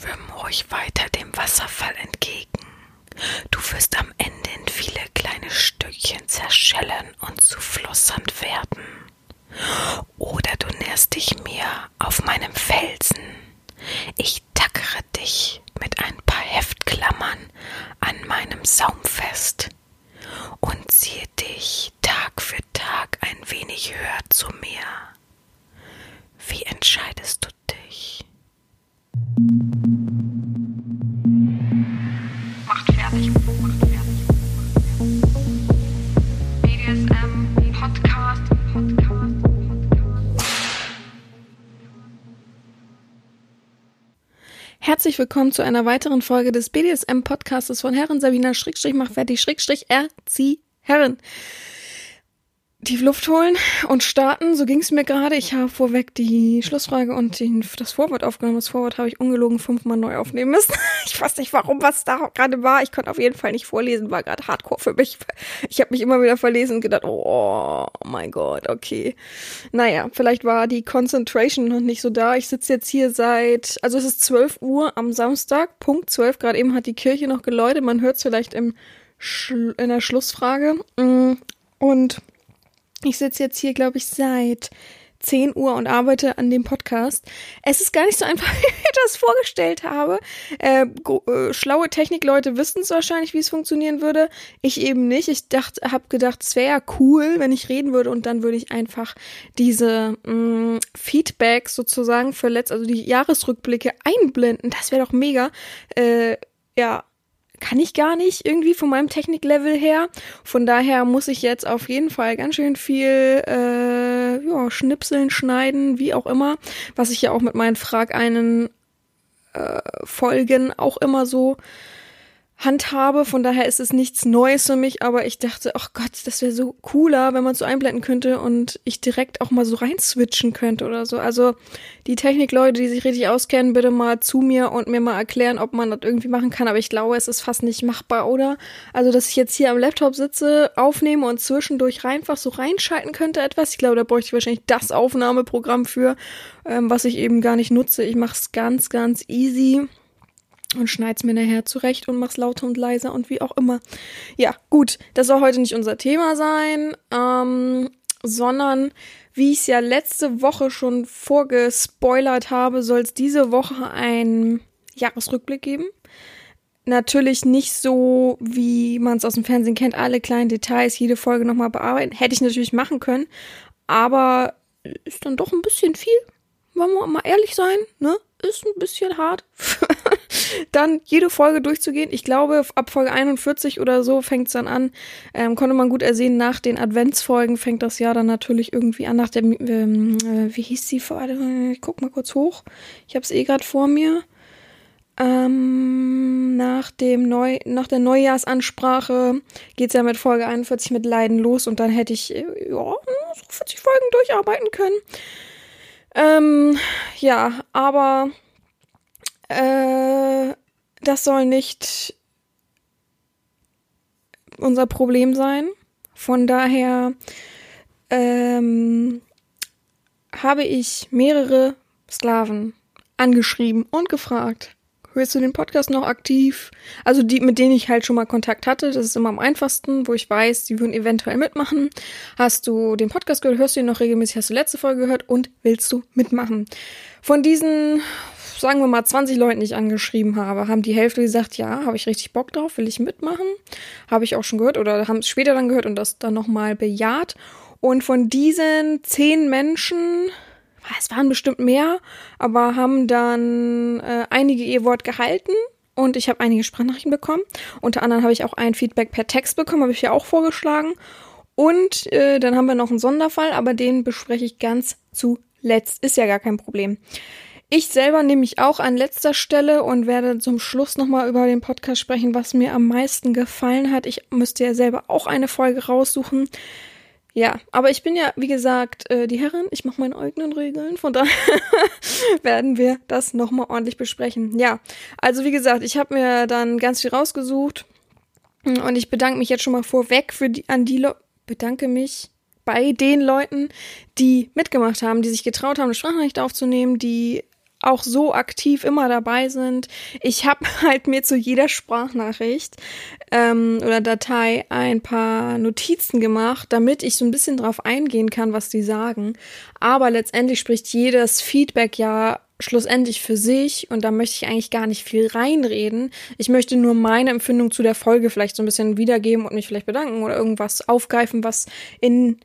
Schwimm ruhig weiter dem Wasserfall entgegen. Du wirst am Ende in viele kleine Stückchen zerschellen und zu Flusssand werden. Oder du nährst dich mir auf meinem Felsen. Ich tackere dich mit ein paar Heftklammern an meinem Saum fest Herzlich willkommen zu einer weiteren Folge des BDSM-Podcastes von Herren Sabina Schrägstrich mach fertig Schrägstrich erzieh Herren. Tief Luft holen und starten, so ging es mir gerade. Ich habe vorweg die Schlussfrage und den, das Vorwort aufgenommen. Das Vorwort habe ich ungelogen fünfmal neu aufnehmen müssen. Ich weiß nicht, warum, was da gerade war. Ich konnte auf jeden Fall nicht vorlesen, war gerade hardcore für mich. Ich habe mich immer wieder verlesen und gedacht, oh mein Gott, okay. Naja, vielleicht war die Concentration noch nicht so da. Ich sitze jetzt hier seit, also es ist 12 Uhr am Samstag, Punkt 12. Gerade eben hat die Kirche noch geläutet. Man hört es vielleicht im in der Schlussfrage. Mm, Und ich sitze jetzt hier, glaube ich, seit 10 Uhr und arbeite an dem Podcast. Es ist gar nicht so einfach, wie ich das vorgestellt habe. Äh, äh, schlaue Technikleute wissen es wahrscheinlich, wie es funktionieren würde. Ich eben nicht. Ich dachte, habe gedacht, es wäre cool, wenn ich reden würde und dann würde ich einfach diese mh, Feedbacks sozusagen für letzt, also die Jahresrückblicke einblenden. Das wäre doch mega. Äh, ja, kann ich gar nicht irgendwie von meinem Techniklevel her. Von daher muss ich jetzt auf jeden Fall ganz schön viel äh, ja, schnipseln, schneiden, wie auch immer, was ich ja auch mit meinen Frag einen äh, Folgen auch immer so handhabe. Von daher ist es nichts Neues für mich, aber ich dachte, ach Gott, das wäre so cooler, wenn man so einblenden könnte und ich direkt auch mal so rein switchen könnte oder so. Also die Technikleute, die sich richtig auskennen, bitte mal zu mir und mir mal erklären, ob man das irgendwie machen kann. Aber ich glaube, es ist fast nicht machbar, oder? Also, dass ich jetzt hier am Laptop sitze, aufnehme und zwischendurch einfach so reinschalten könnte etwas. Ich glaube, da bräuchte ich wahrscheinlich das Aufnahmeprogramm für, ähm, was ich eben gar nicht nutze. Ich mache es ganz, ganz easy und schneid's mir nachher zurecht und mach's lauter und leiser und wie auch immer. Ja, gut, das soll heute nicht unser Thema sein, ähm, sondern wie ich es ja letzte Woche schon vorgespoilert habe, soll es diese Woche einen Jahresrückblick geben. Natürlich nicht so, wie man es aus dem Fernsehen kennt, alle kleinen Details, jede Folge nochmal bearbeiten. Hätte ich natürlich machen können, aber ist dann doch ein bisschen viel. Wollen wir mal ehrlich sein, ne? Ist ein bisschen hart. dann jede Folge durchzugehen. Ich glaube, ab Folge 41 oder so fängt es dann an. Ähm, konnte man gut ersehen, nach den Adventsfolgen fängt das Jahr dann natürlich irgendwie an. Nach der, ähm, äh, wie hieß die Folge? Ich guck mal kurz hoch. Ich habe es eh gerade vor mir. Ähm, nach dem Neu nach der Neujahrsansprache geht's ja mit Folge 41 mit Leiden los und dann hätte ich äh, ja, so 40 Folgen durcharbeiten können. Ähm, ja, aber äh, das soll nicht unser Problem sein. Von daher ähm, habe ich mehrere Sklaven angeschrieben und gefragt, hörst du den Podcast noch aktiv? Also die, mit denen ich halt schon mal Kontakt hatte, das ist immer am einfachsten, wo ich weiß, die würden eventuell mitmachen. Hast du den Podcast gehört, hörst du ihn noch regelmäßig, hast du letzte Folge gehört und willst du mitmachen? Von diesen, sagen wir mal, 20 Leuten, die ich angeschrieben habe, haben die Hälfte gesagt, ja, habe ich richtig Bock drauf, will ich mitmachen. Habe ich auch schon gehört oder haben es später dann gehört und das dann nochmal bejaht. Und von diesen zehn Menschen, es waren bestimmt mehr, aber haben dann äh, einige ihr Wort gehalten und ich habe einige Sprachnachrichten bekommen. Unter anderem habe ich auch ein Feedback per Text bekommen, habe ich ja auch vorgeschlagen. Und äh, dann haben wir noch einen Sonderfall, aber den bespreche ich ganz zuletzt. Ist ja gar kein Problem. Ich selber nehme mich auch an letzter Stelle und werde zum Schluss nochmal über den Podcast sprechen, was mir am meisten gefallen hat. Ich müsste ja selber auch eine Folge raussuchen. Ja, aber ich bin ja, wie gesagt, äh, die Herrin. Ich mache meine eigenen Regeln. Von daher werden wir das nochmal ordentlich besprechen. Ja, also wie gesagt, ich habe mir dann ganz viel rausgesucht. Und ich bedanke mich jetzt schon mal vorweg für die, an die Le bedanke mich bei den Leuten, die mitgemacht haben, die sich getraut haben, eine Sprachnachricht aufzunehmen, die auch so aktiv immer dabei sind. Ich habe halt mir zu jeder Sprachnachricht ähm, oder Datei ein paar Notizen gemacht, damit ich so ein bisschen drauf eingehen kann, was die sagen. Aber letztendlich spricht jedes Feedback ja schlussendlich für sich und da möchte ich eigentlich gar nicht viel reinreden. Ich möchte nur meine Empfindung zu der Folge vielleicht so ein bisschen wiedergeben und mich vielleicht bedanken oder irgendwas aufgreifen, was in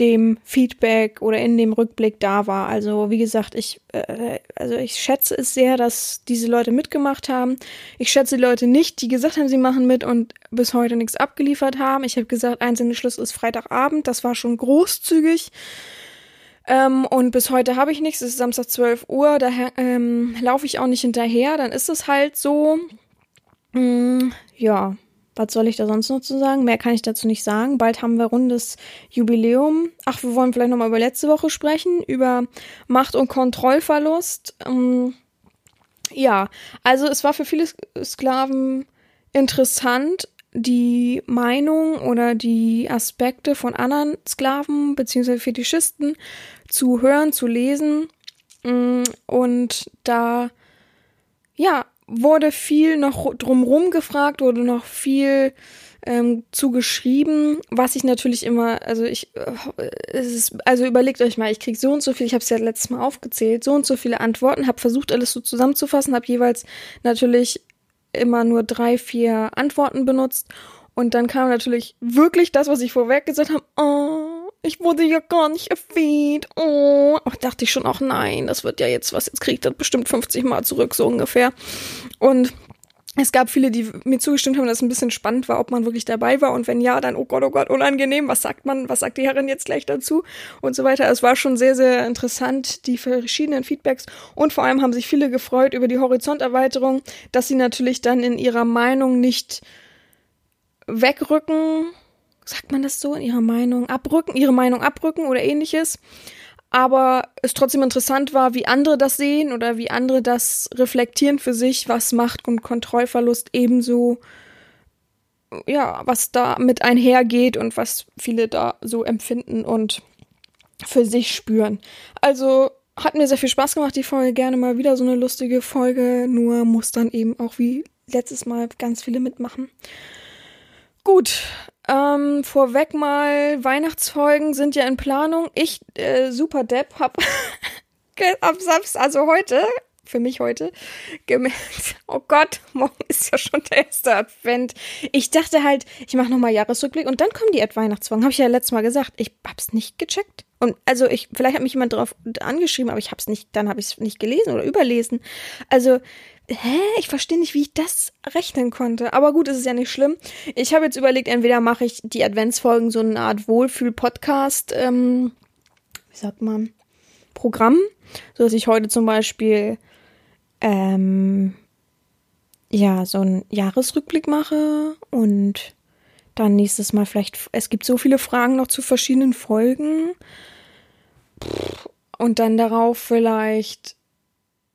dem Feedback oder in dem Rückblick da war. Also wie gesagt, ich äh, also ich schätze es sehr, dass diese Leute mitgemacht haben. Ich schätze die Leute nicht, die gesagt haben, sie machen mit und bis heute nichts abgeliefert haben. Ich habe gesagt, einzelne Schluss ist Freitagabend. Das war schon großzügig. Ähm, und bis heute habe ich nichts. Es ist Samstag 12 Uhr. Daher ähm, laufe ich auch nicht hinterher. Dann ist es halt so. Mm, ja, was soll ich da sonst noch zu sagen? Mehr kann ich dazu nicht sagen. Bald haben wir rundes Jubiläum. Ach, wir wollen vielleicht nochmal über letzte Woche sprechen, über Macht- und Kontrollverlust. Ähm, ja, also es war für viele Sklaven interessant, die Meinung oder die Aspekte von anderen Sklaven bzw. Fetischisten zu hören, zu lesen. Mm, und da, ja, wurde viel noch drumrum gefragt, wurde noch viel ähm, zugeschrieben, was ich natürlich immer, also ich, äh, es ist, also überlegt euch mal, ich krieg so und so viel, ich habe es ja letztes Mal aufgezählt, so und so viele Antworten, habe versucht alles so zusammenzufassen, habe jeweils natürlich immer nur drei, vier Antworten benutzt und dann kam natürlich wirklich das, was ich vorweg gesagt habe, oh, ich wurde ja gar nicht erwähnt. Oh, Ach, dachte ich schon auch, nein, das wird ja jetzt was, jetzt kriegt das bestimmt 50 Mal zurück, so ungefähr. Und es gab viele, die mir zugestimmt haben, dass es ein bisschen spannend war, ob man wirklich dabei war und wenn ja, dann oh Gott, oh Gott, unangenehm, was sagt man, was sagt die Herrin jetzt gleich dazu und so weiter. Es war schon sehr, sehr interessant, die verschiedenen Feedbacks und vor allem haben sich viele gefreut über die Horizonterweiterung, dass sie natürlich dann in ihrer Meinung nicht wegrücken, sagt man das so, in ihrer Meinung abrücken, ihre Meinung abrücken oder ähnliches. Aber es trotzdem interessant war, wie andere das sehen oder wie andere das reflektieren für sich, was Macht und Kontrollverlust ebenso, ja, was da mit einhergeht und was viele da so empfinden und für sich spüren. Also hat mir sehr viel Spaß gemacht, die Folge. Gerne mal wieder so eine lustige Folge, nur muss dann eben auch wie letztes Mal ganz viele mitmachen. Gut, ähm, vorweg mal, Weihnachtsfolgen sind ja in Planung. Ich, äh, super Depp, hab am Samstag, also heute, für mich heute, gemerkt, oh Gott, morgen ist ja schon der erste Advent. Ich dachte halt, ich mache nochmal Jahresrückblick und dann kommen die Ad-Weihnachtsfolgen. Habe ich ja letztes Mal gesagt. Ich hab's nicht gecheckt. Und also ich, vielleicht hat mich jemand darauf angeschrieben, aber ich hab's nicht, dann habe ich es nicht gelesen oder überlesen. Also hä, ich verstehe nicht, wie ich das rechnen konnte. Aber gut, es ist ja nicht schlimm. Ich habe jetzt überlegt, entweder mache ich die Adventsfolgen so eine Art Wohlfühl-Podcast, ähm, wie sagt man, Programm, so dass ich heute zum Beispiel ähm, ja so einen Jahresrückblick mache und dann nächstes Mal vielleicht, es gibt so viele Fragen noch zu verschiedenen Folgen. Und dann darauf vielleicht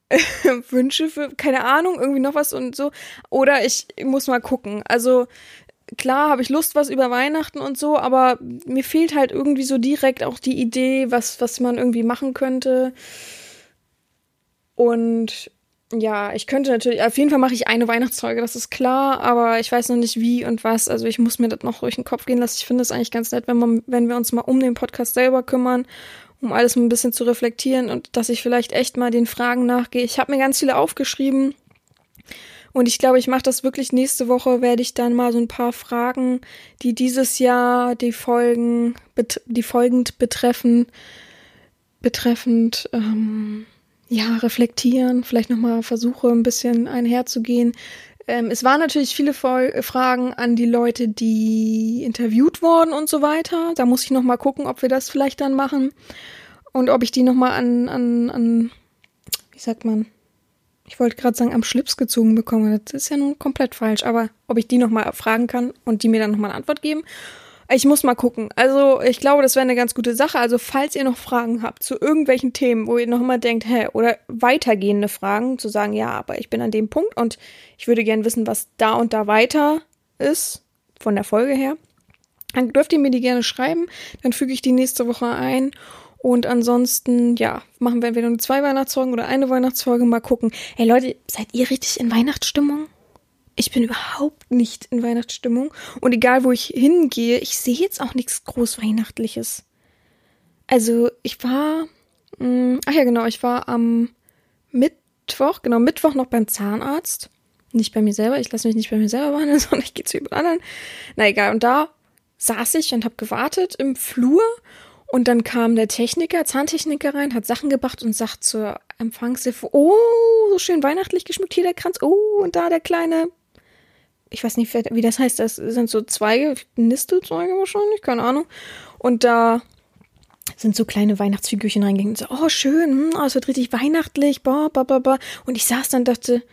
Wünsche für, keine Ahnung, irgendwie noch was und so. Oder ich muss mal gucken. Also klar habe ich Lust, was über Weihnachten und so, aber mir fehlt halt irgendwie so direkt auch die Idee, was, was man irgendwie machen könnte. Und ja, ich könnte natürlich, auf jeden Fall mache ich eine Weihnachtsfolge, das ist klar, aber ich weiß noch nicht wie und was. Also ich muss mir das noch durch den Kopf gehen lassen. Ich finde es eigentlich ganz nett, wenn man, wenn wir uns mal um den Podcast selber kümmern um alles ein bisschen zu reflektieren und dass ich vielleicht echt mal den Fragen nachgehe. Ich habe mir ganz viele aufgeschrieben und ich glaube, ich mache das wirklich nächste Woche, werde ich dann mal so ein paar Fragen, die dieses Jahr die Folgen, die folgend betreffen, betreffend, ähm, ja, reflektieren, vielleicht nochmal versuche, ein bisschen einherzugehen, ähm, es waren natürlich viele Fragen an die Leute, die interviewt wurden und so weiter. Da muss ich noch mal gucken, ob wir das vielleicht dann machen und ob ich die noch mal an, an, an wie sagt man? Ich wollte gerade sagen, am Schlips gezogen bekomme. Das ist ja nun komplett falsch. Aber ob ich die noch mal fragen kann und die mir dann noch mal eine Antwort geben ich muss mal gucken. Also, ich glaube, das wäre eine ganz gute Sache. Also, falls ihr noch Fragen habt zu irgendwelchen Themen, wo ihr noch mal denkt, hä, oder weitergehende Fragen, zu sagen, ja, aber ich bin an dem Punkt und ich würde gerne wissen, was da und da weiter ist, von der Folge her, dann dürft ihr mir die gerne schreiben. Dann füge ich die nächste Woche ein. Und ansonsten, ja, machen wir entweder nur zwei Weihnachtsfolgen oder eine Weihnachtsfolge. Mal gucken. Ey Leute, seid ihr richtig in Weihnachtsstimmung? Ich bin überhaupt nicht in Weihnachtsstimmung. Und egal, wo ich hingehe, ich sehe jetzt auch nichts groß Weihnachtliches. Also, ich war. Mh, ach ja, genau, ich war am Mittwoch, genau, Mittwoch noch beim Zahnarzt. Nicht bei mir selber, ich lasse mich nicht bei mir selber behandeln, sondern ich gehe zu jemand anderen. Na egal, und da saß ich und habe gewartet im Flur und dann kam der Techniker, Zahntechniker rein, hat Sachen gebracht und sagt zur Empfangshilfe, oh, so schön weihnachtlich geschmückt hier der Kranz, oh, und da der kleine, ich weiß nicht, wie das heißt, das sind so Zweige, Nistelzweige wahrscheinlich, keine Ahnung. Und da sind so kleine Weihnachtsfigürchen reingegangen. So, oh, schön, hm, oh, es wird richtig weihnachtlich, bah, bah, bah, bah. Und ich saß dann und dachte,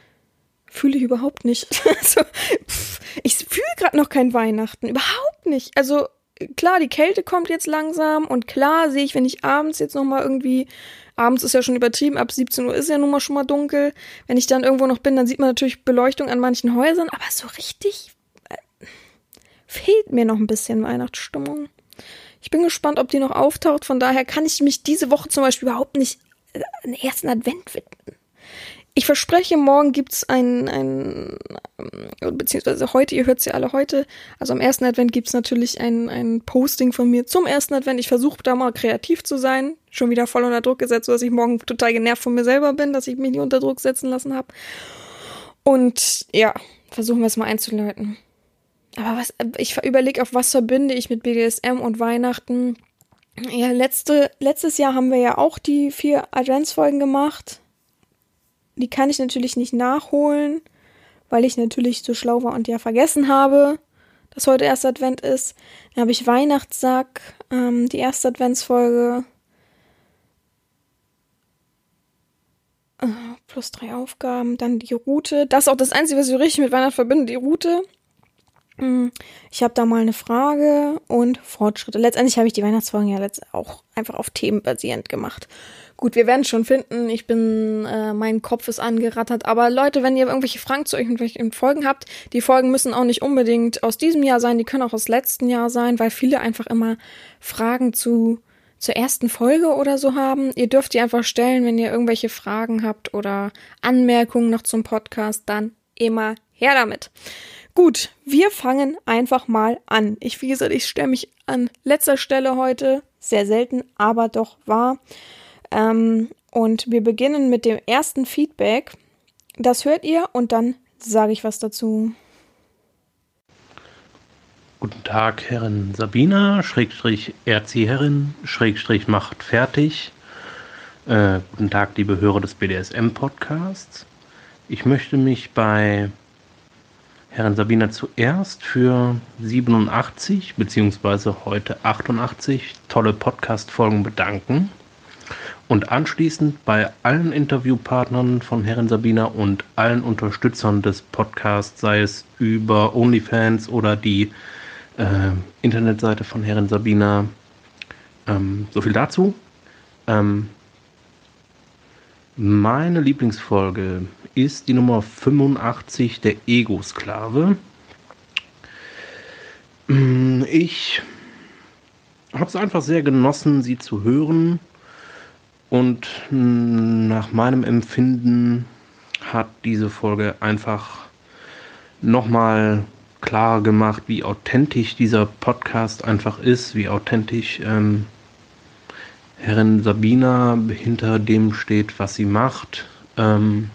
fühle ich überhaupt nicht. also, pff, ich fühle gerade noch kein Weihnachten, überhaupt nicht. Also klar, die Kälte kommt jetzt langsam und klar sehe ich, wenn ich abends jetzt noch mal irgendwie abends ist ja schon übertrieben, ab 17 Uhr ist ja nun mal schon mal dunkel. Wenn ich dann irgendwo noch bin, dann sieht man natürlich Beleuchtung an manchen Häusern, aber so richtig äh, fehlt mir noch ein bisschen Weihnachtsstimmung. Ich bin gespannt, ob die noch auftaucht. Von daher kann ich mich diese Woche zum Beispiel überhaupt nicht äh, an ersten Advent widmen. Ich verspreche, morgen gibt's ein, ein, ähm, beziehungsweise heute, ihr hört sie alle heute, also am ersten Advent gibt's natürlich ein, ein Posting von mir zum ersten Advent. Ich versuche da mal kreativ zu sein, schon wieder voll unter Druck gesetzt, sodass ich morgen total genervt von mir selber bin, dass ich mich nicht unter Druck setzen lassen habe. Und ja, versuchen wir es mal einzuleiten. Aber was, ich überlege, auf was verbinde ich mit BDSM und Weihnachten. Ja, letzte, letztes Jahr haben wir ja auch die vier Adventsfolgen gemacht die kann ich natürlich nicht nachholen, weil ich natürlich so schlau war und ja vergessen habe, dass heute erst Advent ist. Dann habe ich Weihnachtssack, ähm, die erste Adventsfolge. Plus drei Aufgaben, dann die Route. Das ist auch das Einzige, was ich richtig mit Weihnachten verbinde, die Route. Hm, ich habe da mal eine Frage und Fortschritte. Letztendlich habe ich die Weihnachtsfolgen ja auch einfach auf Themen basierend gemacht. Gut, wir werden es schon finden. Ich bin, äh, mein Kopf ist angerattert. Aber Leute, wenn ihr irgendwelche Fragen zu irgendwelchen Folgen habt, die Folgen müssen auch nicht unbedingt aus diesem Jahr sein, die können auch aus letzten Jahr sein, weil viele einfach immer Fragen zu zur ersten Folge oder so haben. Ihr dürft die einfach stellen, wenn ihr irgendwelche Fragen habt oder Anmerkungen noch zum Podcast, dann immer her damit. Gut, wir fangen einfach mal an. Ich, wie gesagt, ich stelle mich an letzter Stelle heute, sehr selten, aber doch wahr. Ähm, und wir beginnen mit dem ersten Feedback. Das hört ihr und dann sage ich was dazu. Guten Tag, Herrin Sabina, Schrägstrich Erzieherin, Schrägstrich macht fertig. Äh, guten Tag, liebe Hörer des BDSM-Podcasts. Ich möchte mich bei Herrin Sabina zuerst für 87 beziehungsweise heute 88 tolle Podcast-Folgen bedanken und anschließend bei allen Interviewpartnern von Herrin Sabina und allen Unterstützern des Podcasts, sei es über OnlyFans oder die äh, Internetseite von Herrin Sabina. Ähm, so viel dazu. Ähm, meine Lieblingsfolge ist die Nummer 85, der Ego-Sklave. Ich habe es einfach sehr genossen, sie zu hören. Und nach meinem Empfinden hat diese Folge einfach nochmal klar gemacht, wie authentisch dieser Podcast einfach ist, wie authentisch ähm, Herrin Sabina hinter dem steht, was sie macht. Ähm,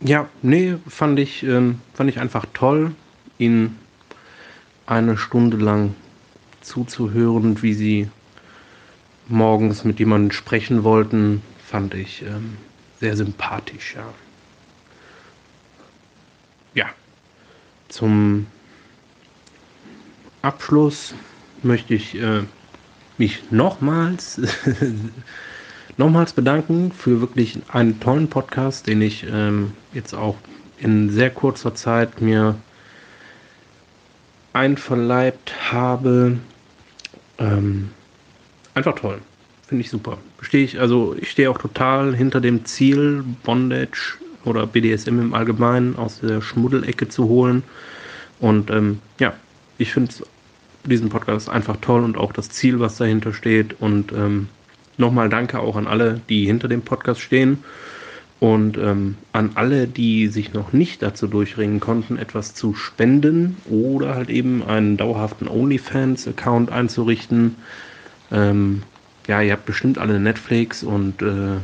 ja, nee, fand ich, ähm, fand ich einfach toll, ihn eine Stunde lang zuzuhören, wie sie morgens mit jemandem sprechen wollten, fand ich ähm, sehr sympathisch, ja. Ja, zum Abschluss möchte ich äh, mich nochmals, nochmals bedanken für wirklich einen tollen Podcast, den ich ähm, jetzt auch in sehr kurzer Zeit mir einverleibt habe. Ähm, einfach toll. Finde ich super. Stehe ich, also ich stehe auch total hinter dem Ziel, Bondage oder BDSM im Allgemeinen aus der Schmuddelecke zu holen. Und ähm, ja, ich finde es diesen Podcast einfach toll und auch das Ziel, was dahinter steht. Und ähm, nochmal danke auch an alle, die hinter dem Podcast stehen. Und ähm, an alle, die sich noch nicht dazu durchringen konnten, etwas zu spenden oder halt eben einen dauerhaften OnlyFans-Account einzurichten. Ähm, ja, ihr habt bestimmt alle Netflix und äh,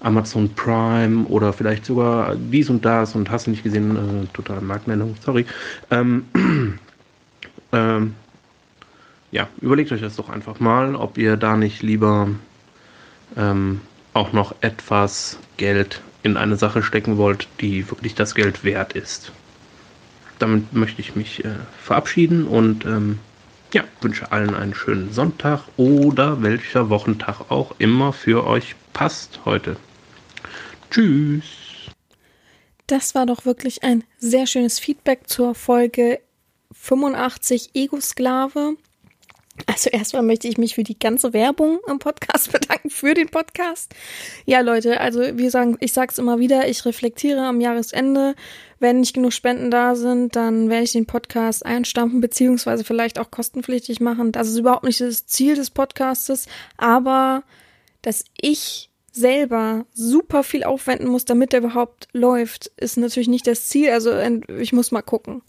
Amazon Prime oder vielleicht sogar dies und das und hast du nicht gesehen, äh, totale Marktnennung, sorry. Ähm, ähm, ja, überlegt euch das doch einfach mal, ob ihr da nicht lieber ähm, auch noch etwas Geld in eine Sache stecken wollt, die wirklich das Geld wert ist. Damit möchte ich mich äh, verabschieden und ähm, ja, wünsche allen einen schönen Sonntag oder welcher Wochentag auch immer für euch passt heute. Tschüss. Das war doch wirklich ein sehr schönes Feedback zur Folge 85 Ego-Sklave. Also erstmal möchte ich mich für die ganze Werbung im Podcast bedanken, für den Podcast. Ja, Leute, also wir sagen, ich sag's immer wieder, ich reflektiere am Jahresende. Wenn nicht genug Spenden da sind, dann werde ich den Podcast einstampfen, beziehungsweise vielleicht auch kostenpflichtig machen. Das ist überhaupt nicht das Ziel des Podcastes, aber dass ich selber super viel aufwenden muss, damit der überhaupt läuft, ist natürlich nicht das Ziel. Also ich muss mal gucken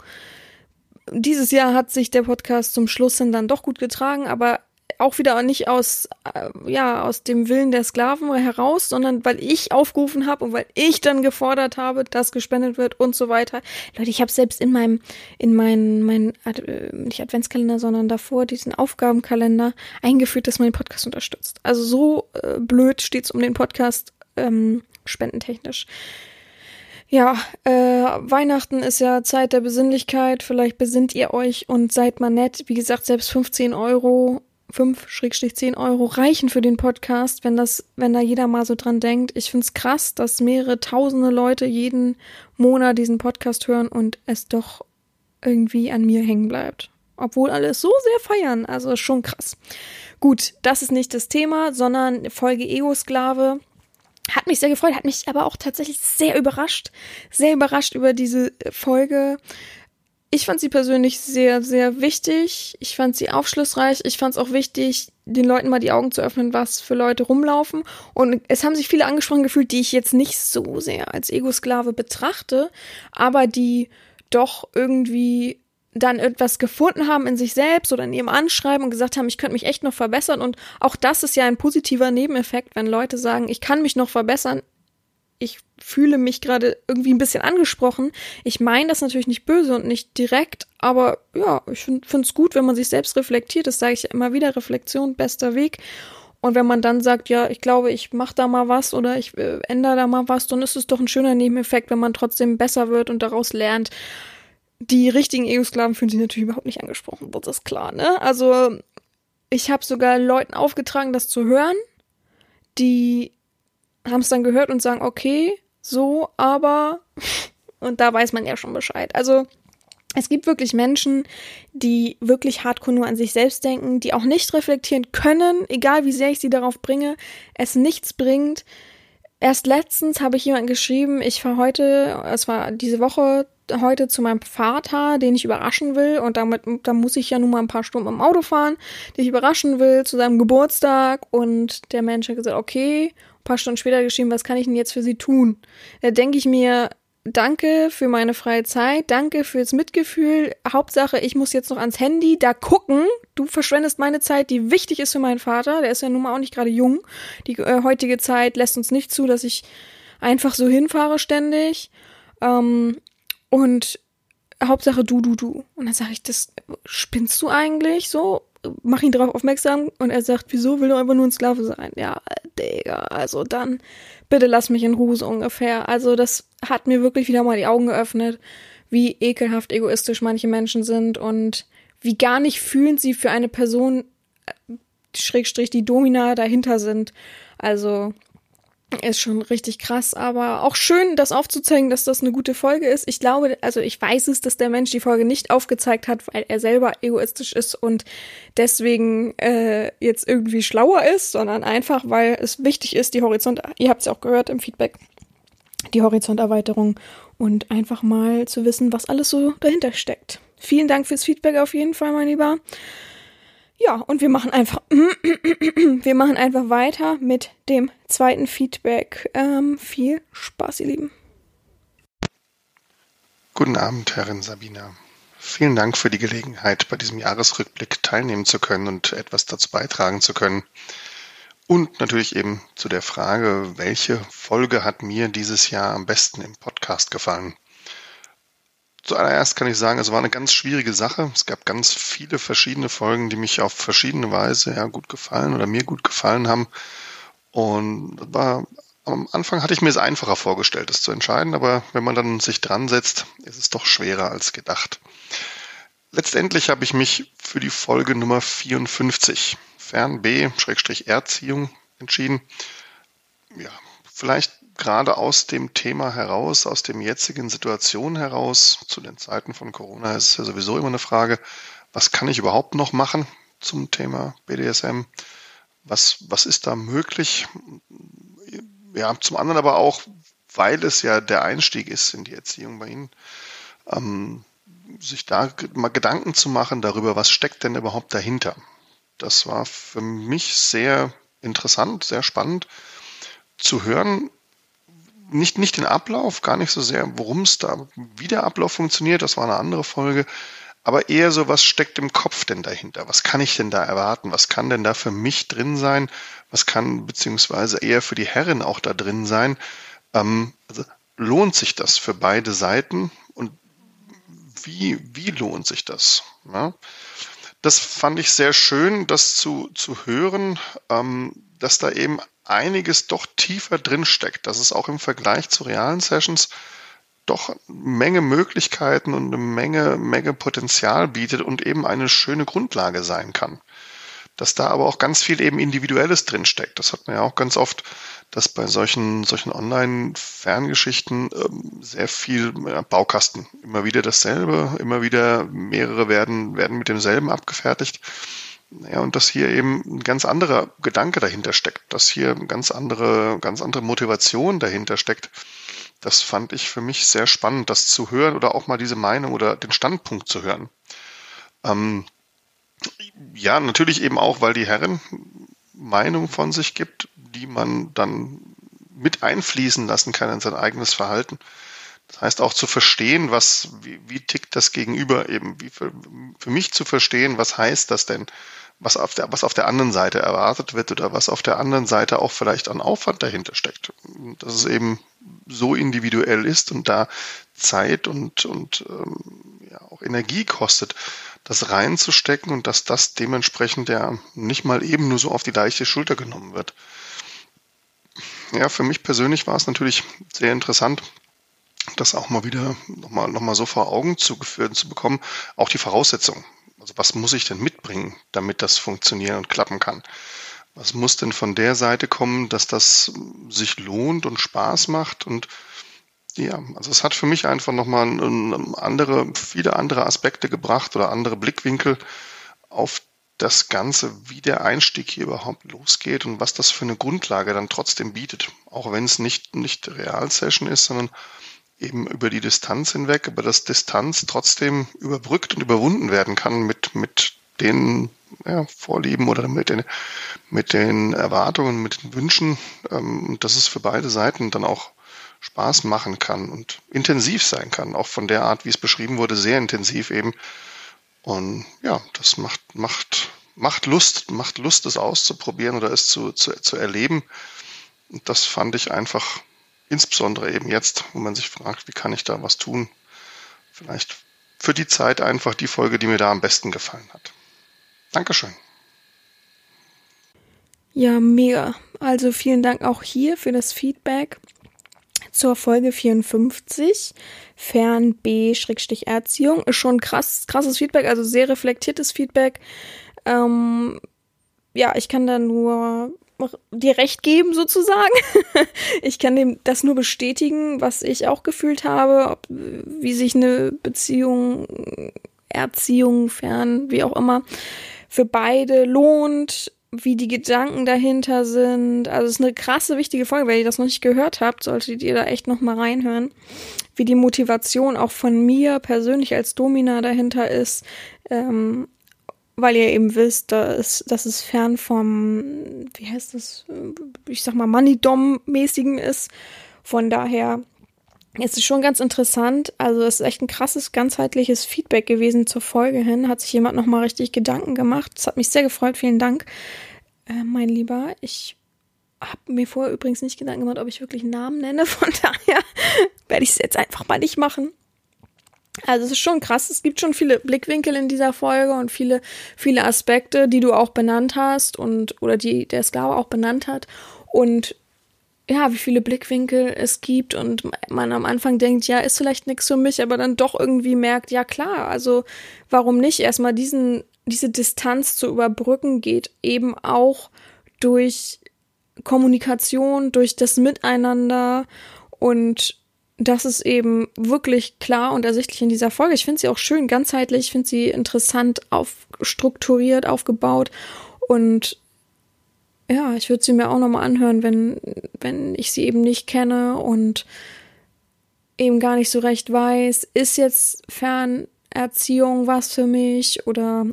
dieses Jahr hat sich der Podcast zum Schluss hin dann doch gut getragen, aber auch wieder nicht aus, äh, ja, aus dem Willen der Sklaven heraus, sondern weil ich aufgerufen habe und weil ich dann gefordert habe, dass gespendet wird und so weiter. Leute, ich habe selbst in meinem, in meinen, mein, äh, nicht Adventskalender, sondern davor diesen Aufgabenkalender eingeführt, dass man den Podcast unterstützt. Also so äh, blöd steht's um den Podcast ähm, spendentechnisch. Ja, äh, Weihnachten ist ja Zeit der Besinnlichkeit. Vielleicht besinnt ihr euch und seid mal nett. Wie gesagt, selbst 15 Euro, 5-10 Euro reichen für den Podcast, wenn das, wenn da jeder mal so dran denkt. Ich find's krass, dass mehrere tausende Leute jeden Monat diesen Podcast hören und es doch irgendwie an mir hängen bleibt. Obwohl alle es so sehr feiern. Also schon krass. Gut, das ist nicht das Thema, sondern Folge Ego-Sklave hat mich sehr gefreut, hat mich aber auch tatsächlich sehr überrascht, sehr überrascht über diese Folge. Ich fand sie persönlich sehr, sehr wichtig. Ich fand sie aufschlussreich. Ich fand es auch wichtig, den Leuten mal die Augen zu öffnen, was für Leute rumlaufen. Und es haben sich viele angesprochen gefühlt, die ich jetzt nicht so sehr als Ego-Sklave betrachte, aber die doch irgendwie dann etwas gefunden haben in sich selbst oder in ihrem Anschreiben und gesagt haben, ich könnte mich echt noch verbessern. Und auch das ist ja ein positiver Nebeneffekt, wenn Leute sagen, ich kann mich noch verbessern. Fühle mich gerade irgendwie ein bisschen angesprochen. Ich meine das natürlich nicht böse und nicht direkt, aber ja, ich finde es gut, wenn man sich selbst reflektiert. Das sage ich immer wieder, Reflexion, bester Weg. Und wenn man dann sagt, ja, ich glaube, ich mache da mal was oder ich äh, ändere da mal was, dann ist es doch ein schöner Nebeneffekt, wenn man trotzdem besser wird und daraus lernt die richtigen Ego-Sklaven fühlen sich natürlich überhaupt nicht angesprochen, das ist klar, ne? Also, ich habe sogar Leuten aufgetragen, das zu hören. Die haben es dann gehört und sagen, okay, so, aber. Und da weiß man ja schon Bescheid. Also, es gibt wirklich Menschen, die wirklich hardcore nur an sich selbst denken, die auch nicht reflektieren können, egal wie sehr ich sie darauf bringe, es nichts bringt. Erst letztens habe ich jemanden geschrieben, ich fahre heute, es war diese Woche heute zu meinem Vater, den ich überraschen will. Und damit, da muss ich ja nun mal ein paar Stunden im Auto fahren, den ich überraschen will zu seinem Geburtstag. Und der Mensch hat gesagt, okay, paar Stunden später geschrieben, was kann ich denn jetzt für sie tun? Da denke ich mir, danke für meine freie Zeit, danke fürs Mitgefühl. Hauptsache, ich muss jetzt noch ans Handy da gucken. Du verschwendest meine Zeit, die wichtig ist für meinen Vater. Der ist ja nun mal auch nicht gerade jung. Die äh, heutige Zeit lässt uns nicht zu, dass ich einfach so hinfahre ständig. Ähm, und Hauptsache du, du, du. Und dann sage ich, das spinnst du eigentlich so? Mach ihn darauf aufmerksam und er sagt, wieso will du einfach nur ein Sklave sein? Ja, Digga, also dann bitte lass mich in Ruhe so ungefähr. Also das hat mir wirklich wieder mal die Augen geöffnet, wie ekelhaft egoistisch manche Menschen sind und wie gar nicht fühlend sie für eine Person, äh, Schrägstrich, die Domina dahinter sind. Also ist schon richtig krass, aber auch schön, das aufzuzeigen, dass das eine gute Folge ist. Ich glaube, also ich weiß es, dass der Mensch die Folge nicht aufgezeigt hat, weil er selber egoistisch ist und deswegen äh, jetzt irgendwie schlauer ist, sondern einfach, weil es wichtig ist, die Horizont, ihr habt es ja auch gehört im Feedback, die Horizonterweiterung und einfach mal zu wissen, was alles so dahinter steckt. vielen Dank fürs Feedback auf jeden Fall, mein Lieber. Ja, und wir machen einfach, wir machen einfach weiter mit dem zweiten Feedback. Ähm, viel Spaß, ihr Lieben. Guten Abend, Herrin Sabina. Vielen Dank für die Gelegenheit, bei diesem Jahresrückblick teilnehmen zu können und etwas dazu beitragen zu können. Und natürlich eben zu der Frage, welche Folge hat mir dieses Jahr am besten im Podcast gefallen? Zuallererst kann ich sagen, es war eine ganz schwierige Sache. Es gab ganz viele verschiedene Folgen, die mich auf verschiedene Weise ja gut gefallen oder mir gut gefallen haben. Und war, am Anfang hatte ich mir es einfacher vorgestellt, es zu entscheiden, aber wenn man dann sich dran setzt, ist es doch schwerer als gedacht. Letztendlich habe ich mich für die Folge Nummer 54 Fern B-Erziehung entschieden. Ja, vielleicht gerade aus dem Thema heraus, aus dem jetzigen Situation heraus, zu den Zeiten von Corona ist es ja sowieso immer eine Frage, was kann ich überhaupt noch machen zum Thema BDSM? Was, was ist da möglich? Ja, zum anderen aber auch, weil es ja der Einstieg ist in die Erziehung bei Ihnen, ähm, sich da mal Gedanken zu machen darüber, was steckt denn überhaupt dahinter? Das war für mich sehr interessant, sehr spannend zu hören. Nicht, nicht den Ablauf, gar nicht so sehr, worum es da, wie der Ablauf funktioniert, das war eine andere Folge, aber eher so, was steckt im Kopf denn dahinter? Was kann ich denn da erwarten? Was kann denn da für mich drin sein? Was kann beziehungsweise eher für die Herren auch da drin sein? Ähm, also lohnt sich das für beide Seiten und wie, wie lohnt sich das? Ja? das fand ich sehr schön, das zu, zu hören, ähm, dass da eben einiges doch tiefer drin steckt, dass es auch im Vergleich zu realen Sessions doch eine Menge Möglichkeiten und eine Menge, Menge Potenzial bietet und eben eine schöne Grundlage sein kann. Dass da aber auch ganz viel eben Individuelles drinsteckt. Das hat man ja auch ganz oft dass bei solchen, solchen Online-Ferngeschichten ähm, sehr viel ja, Baukasten, immer wieder dasselbe, immer wieder mehrere werden, werden mit demselben abgefertigt. Ja, und dass hier eben ein ganz anderer Gedanke dahinter steckt, dass hier ganz andere, ganz andere Motivation dahinter steckt. Das fand ich für mich sehr spannend, das zu hören oder auch mal diese Meinung oder den Standpunkt zu hören. Ähm, ja, natürlich eben auch, weil die Herren Meinung von sich gibt, die man dann mit einfließen lassen kann in sein eigenes Verhalten. Das heißt auch zu verstehen, was, wie, wie tickt das Gegenüber eben, wie für, für mich zu verstehen, was heißt das denn, was auf der, was auf der anderen Seite erwartet wird oder was auf der anderen Seite auch vielleicht an Aufwand dahinter steckt. Dass es eben so individuell ist und da Zeit und, und ähm, ja, auch Energie kostet, das reinzustecken und dass das dementsprechend ja nicht mal eben nur so auf die leichte Schulter genommen wird ja, für mich persönlich war es natürlich sehr interessant, das auch mal wieder nochmal noch mal so vor Augen zugeführt zu bekommen. Auch die Voraussetzungen. Also was muss ich denn mitbringen, damit das funktionieren und klappen kann? Was muss denn von der Seite kommen, dass das sich lohnt und Spaß macht? Und ja, also es hat für mich einfach nochmal andere, viele andere Aspekte gebracht oder andere Blickwinkel auf das Ganze, wie der Einstieg hier überhaupt losgeht und was das für eine Grundlage dann trotzdem bietet. Auch wenn es nicht, nicht Real-Session ist, sondern eben über die Distanz hinweg, aber das Distanz trotzdem überbrückt und überwunden werden kann mit, mit den ja, Vorlieben oder mit den, mit den Erwartungen, mit den Wünschen, ähm, dass es für beide Seiten dann auch Spaß machen kann und intensiv sein kann, auch von der Art, wie es beschrieben wurde, sehr intensiv eben und ja, das macht, macht, macht Lust, macht Lust, es auszuprobieren oder es zu, zu, zu erleben. Und das fand ich einfach, insbesondere eben jetzt, wo man sich fragt, wie kann ich da was tun? Vielleicht für die Zeit einfach die Folge, die mir da am besten gefallen hat. Dankeschön. Ja, mega. Also vielen Dank auch hier für das Feedback zur Folge 54. Fern B-Erziehung. Ist schon krass, krasses Feedback, also sehr reflektiertes Feedback. Ähm, ja, ich kann da nur dir recht geben, sozusagen. ich kann dem das nur bestätigen, was ich auch gefühlt habe, ob, wie sich eine Beziehung, Erziehung, fern, wie auch immer, für beide lohnt, wie die Gedanken dahinter sind. Also es ist eine krasse, wichtige Folge. Wenn ihr das noch nicht gehört habt, solltet ihr da echt noch mal reinhören, wie die Motivation auch von mir persönlich als Domina dahinter ist. Ähm, weil ihr eben wisst, dass, dass es fern vom, wie heißt das, ich sag mal, Money-Dom-mäßigen ist. Von daher ist es schon ganz interessant. Also es ist echt ein krasses, ganzheitliches Feedback gewesen zur Folge hin. Hat sich jemand nochmal richtig Gedanken gemacht. Das hat mich sehr gefreut. Vielen Dank, äh, mein Lieber. Ich habe mir vorher übrigens nicht Gedanken gemacht, ob ich wirklich einen Namen nenne. Von daher werde ich es jetzt einfach mal nicht machen. Also es ist schon krass. Es gibt schon viele Blickwinkel in dieser Folge und viele, viele Aspekte, die du auch benannt hast und oder die der Sklave auch benannt hat. Und ja, wie viele Blickwinkel es gibt und man am Anfang denkt, ja, ist vielleicht nichts für mich, aber dann doch irgendwie merkt, ja klar, also warum nicht erstmal diesen, diese Distanz zu überbrücken geht eben auch durch Kommunikation, durch das Miteinander und das ist eben wirklich klar und ersichtlich in dieser Folge. Ich finde sie auch schön ganzheitlich, ich finde sie interessant aufstrukturiert, aufgebaut und ja, ich würde sie mir auch nochmal anhören, wenn, wenn ich sie eben nicht kenne und eben gar nicht so recht weiß, ist jetzt Fernerziehung was für mich oder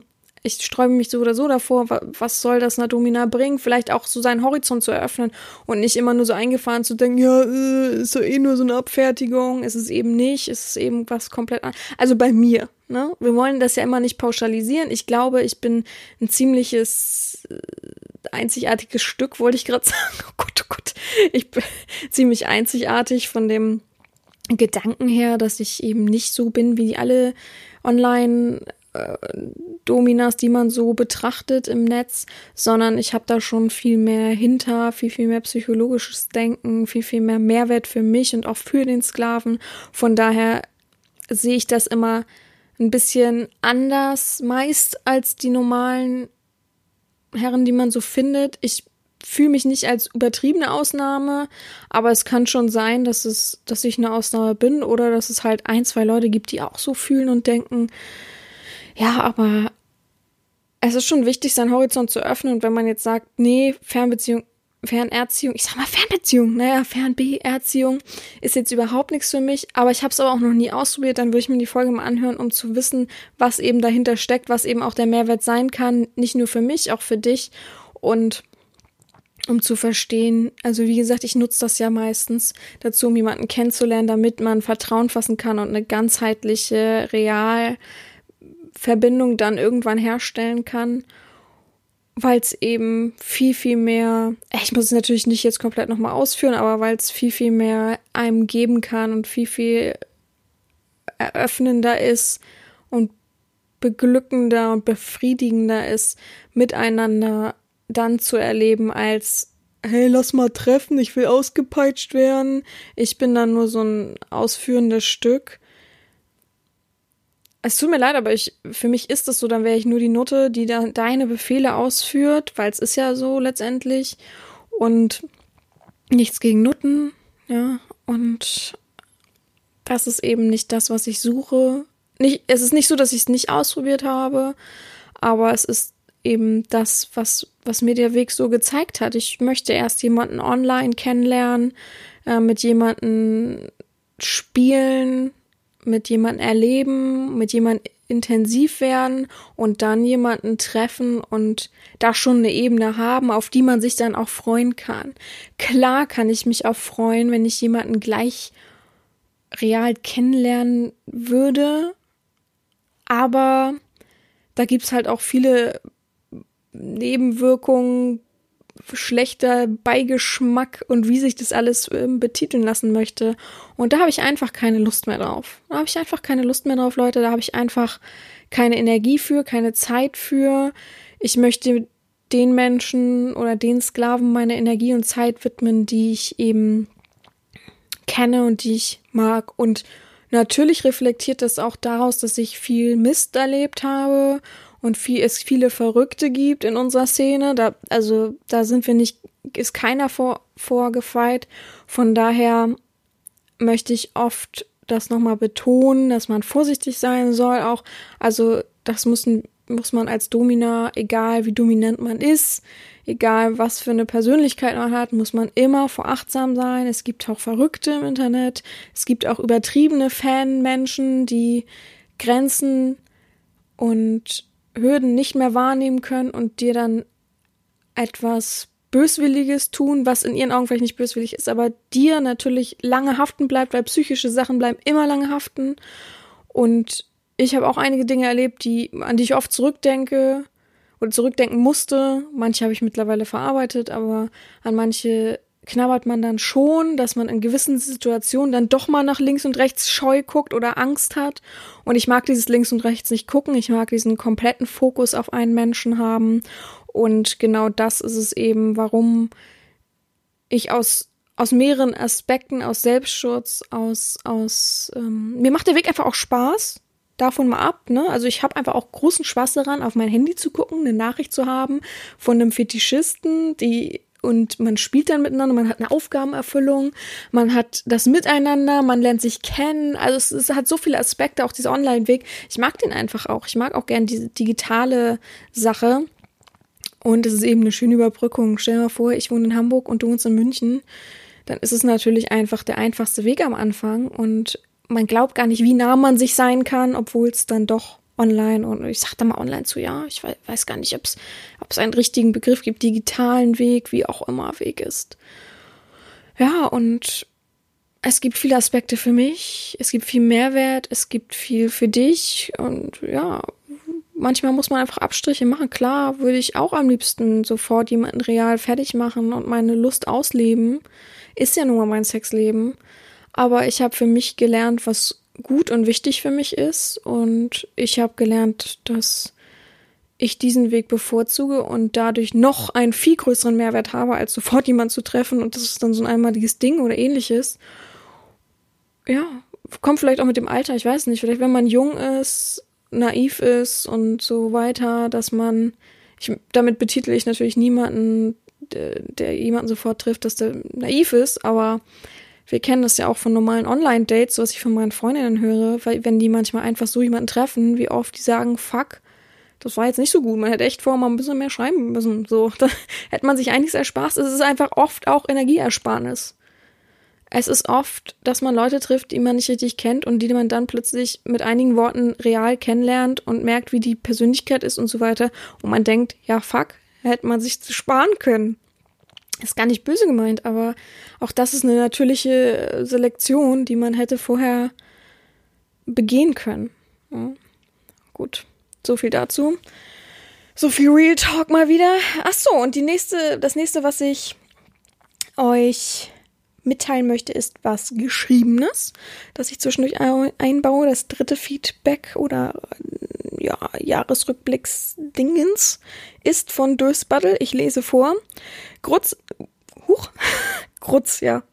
ich sträube mich so oder so davor, was soll das einer Domina bringen? Vielleicht auch so seinen Horizont zu eröffnen und nicht immer nur so eingefahren zu denken, ja, äh, ist doch eh nur so eine Abfertigung. Ist es eben nicht, ist es eben was komplett anderes. Also bei mir, ne? Wir wollen das ja immer nicht pauschalisieren. Ich glaube, ich bin ein ziemliches äh, einzigartiges Stück, wollte ich gerade sagen. Oh Gott, oh Gott. Ich bin ziemlich einzigartig von dem Gedanken her, dass ich eben nicht so bin wie alle online Dominas, die man so betrachtet im Netz, sondern ich habe da schon viel mehr hinter, viel, viel mehr psychologisches Denken, viel, viel mehr Mehrwert für mich und auch für den Sklaven. Von daher sehe ich das immer ein bisschen anders meist als die normalen Herren, die man so findet. Ich fühle mich nicht als übertriebene Ausnahme, aber es kann schon sein, dass es, dass ich eine Ausnahme bin oder dass es halt ein, zwei Leute gibt, die auch so fühlen und denken. Ja, aber es ist schon wichtig, seinen Horizont zu öffnen. Und wenn man jetzt sagt, nee, Fernbeziehung, Fernerziehung, ich sag mal Fernbeziehung, naja, Fernbeerziehung ist jetzt überhaupt nichts für mich, aber ich habe es aber auch noch nie ausprobiert, dann würde ich mir die Folge mal anhören, um zu wissen, was eben dahinter steckt, was eben auch der Mehrwert sein kann, nicht nur für mich, auch für dich und um zu verstehen, also wie gesagt, ich nutze das ja meistens dazu, um jemanden kennenzulernen, damit man Vertrauen fassen kann und eine ganzheitliche, real Verbindung dann irgendwann herstellen kann, weil es eben viel, viel mehr, ich muss es natürlich nicht jetzt komplett nochmal ausführen, aber weil es viel, viel mehr einem geben kann und viel, viel eröffnender ist und beglückender und befriedigender ist, miteinander dann zu erleben, als hey, lass mal treffen, ich will ausgepeitscht werden. Ich bin dann nur so ein ausführendes Stück. Es tut mir leid, aber ich, für mich ist das so, dann wäre ich nur die Note, die da deine Befehle ausführt, weil es ist ja so letztendlich. Und nichts gegen Nutten, ja. Und das ist eben nicht das, was ich suche. Nicht, es ist nicht so, dass ich es nicht ausprobiert habe, aber es ist eben das, was, was mir der Weg so gezeigt hat. Ich möchte erst jemanden online kennenlernen, äh, mit jemanden spielen, mit jemandem erleben, mit jemandem intensiv werden und dann jemanden treffen und da schon eine Ebene haben, auf die man sich dann auch freuen kann. Klar kann ich mich auch freuen, wenn ich jemanden gleich real kennenlernen würde, aber da gibt's halt auch viele Nebenwirkungen, schlechter Beigeschmack und wie sich das alles äh, betiteln lassen möchte. Und da habe ich einfach keine Lust mehr drauf. Da habe ich einfach keine Lust mehr drauf, Leute. Da habe ich einfach keine Energie für, keine Zeit für. Ich möchte den Menschen oder den Sklaven meine Energie und Zeit widmen, die ich eben kenne und die ich mag. Und natürlich reflektiert das auch daraus, dass ich viel Mist erlebt habe und viel, es viele Verrückte gibt in unserer Szene. Da, also da sind wir nicht, ist keiner vor, vorgefeit. Von daher möchte ich oft das nochmal betonen, dass man vorsichtig sein soll auch. Also das müssen muss man als Domina, egal wie dominant man ist, egal was für eine Persönlichkeit man hat, muss man immer vorachtsam sein. Es gibt auch Verrückte im Internet. Es gibt auch übertriebene Fanmenschen, die Grenzen und Hürden nicht mehr wahrnehmen können und dir dann etwas Böswilliges tun, was in ihren Augen vielleicht nicht böswillig ist, aber dir natürlich lange haften bleibt, weil psychische Sachen bleiben immer lange haften. Und ich habe auch einige Dinge erlebt, die, an die ich oft zurückdenke oder zurückdenken musste. Manche habe ich mittlerweile verarbeitet, aber an manche knabbert man dann schon, dass man in gewissen Situationen dann doch mal nach links und rechts scheu guckt oder Angst hat. Und ich mag dieses links und rechts nicht gucken. Ich mag diesen kompletten Fokus auf einen Menschen haben. Und genau das ist es eben, warum ich aus aus mehreren Aspekten, aus Selbstschutz, aus aus ähm, mir macht der Weg einfach auch Spaß davon mal ab, ne? Also ich habe einfach auch großen Spaß daran, auf mein Handy zu gucken, eine Nachricht zu haben von einem Fetischisten, die und man spielt dann miteinander, man hat eine Aufgabenerfüllung, man hat das Miteinander, man lernt sich kennen. Also es, es hat so viele Aspekte, auch dieser Online-Weg. Ich mag den einfach auch. Ich mag auch gern diese digitale Sache. Und es ist eben eine schöne Überbrückung. Stell dir mal vor, ich wohne in Hamburg und du wohnst in München. Dann ist es natürlich einfach der einfachste Weg am Anfang. Und man glaubt gar nicht, wie nah man sich sein kann, obwohl es dann doch online und ich sag da mal online zu, ja, ich weiß, gar nicht, ob es einen richtigen Begriff gibt, digitalen Weg, wie auch immer Weg ist. Ja, und es gibt viele Aspekte für mich, es gibt viel Mehrwert, es gibt viel für dich und ja, manchmal muss man einfach Abstriche machen. Klar, würde ich auch am liebsten sofort jemanden real fertig machen und meine Lust ausleben. Ist ja nun mal mein Sexleben. Aber ich habe für mich gelernt, was gut und wichtig für mich ist. Und ich habe gelernt, dass ich diesen Weg bevorzuge und dadurch noch einen viel größeren Mehrwert habe, als sofort jemanden zu treffen und das ist dann so ein einmaliges Ding oder ähnliches. Ja, kommt vielleicht auch mit dem Alter, ich weiß nicht, vielleicht wenn man jung ist, naiv ist und so weiter, dass man, ich, damit betitel ich natürlich niemanden, der, der jemanden sofort trifft, dass der naiv ist, aber wir kennen das ja auch von normalen Online-Dates, was ich von meinen Freundinnen höre, weil wenn die manchmal einfach so jemanden treffen, wie oft die sagen, fuck, das war jetzt nicht so gut. Man hätte echt vorher mal ein bisschen mehr schreiben müssen. So, da hätte man sich einiges erspart. Es ist einfach oft auch Energieersparnis. Es ist oft, dass man Leute trifft, die man nicht richtig kennt und die man dann plötzlich mit einigen Worten real kennenlernt und merkt, wie die Persönlichkeit ist und so weiter. Und man denkt, ja, fuck, hätte man sich sparen können. Ist gar nicht böse gemeint, aber auch das ist eine natürliche Selektion, die man hätte vorher begehen können. Ja. Gut, so viel dazu. So viel Real Talk mal wieder. Ach so, und die nächste, das nächste, was ich euch mitteilen möchte, ist was Geschriebenes, das ich zwischendurch einbaue. Das dritte Feedback oder ja, Jahresrückblicksdingens ist von Durstbuttle. Ich lese vor. Grutz, huch, Grutz, ja.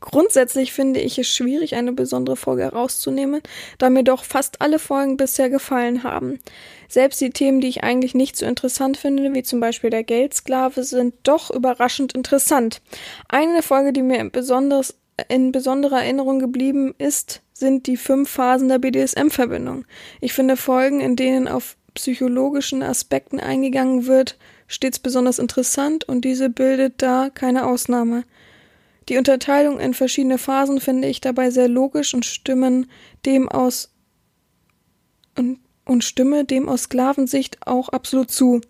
Grundsätzlich finde ich es schwierig, eine besondere Folge herauszunehmen, da mir doch fast alle Folgen bisher gefallen haben. Selbst die Themen, die ich eigentlich nicht so interessant finde, wie zum Beispiel der Geldsklave, sind doch überraschend interessant. Eine Folge, die mir in, besonders, in besonderer Erinnerung geblieben ist, sind die fünf Phasen der BDSM-Verbindung. Ich finde Folgen, in denen auf psychologischen Aspekten eingegangen wird, stets besonders interessant und diese bildet da keine Ausnahme. Die Unterteilung in verschiedene Phasen finde ich dabei sehr logisch und stimmen dem aus und, und stimme dem aus Sklavensicht auch absolut zu.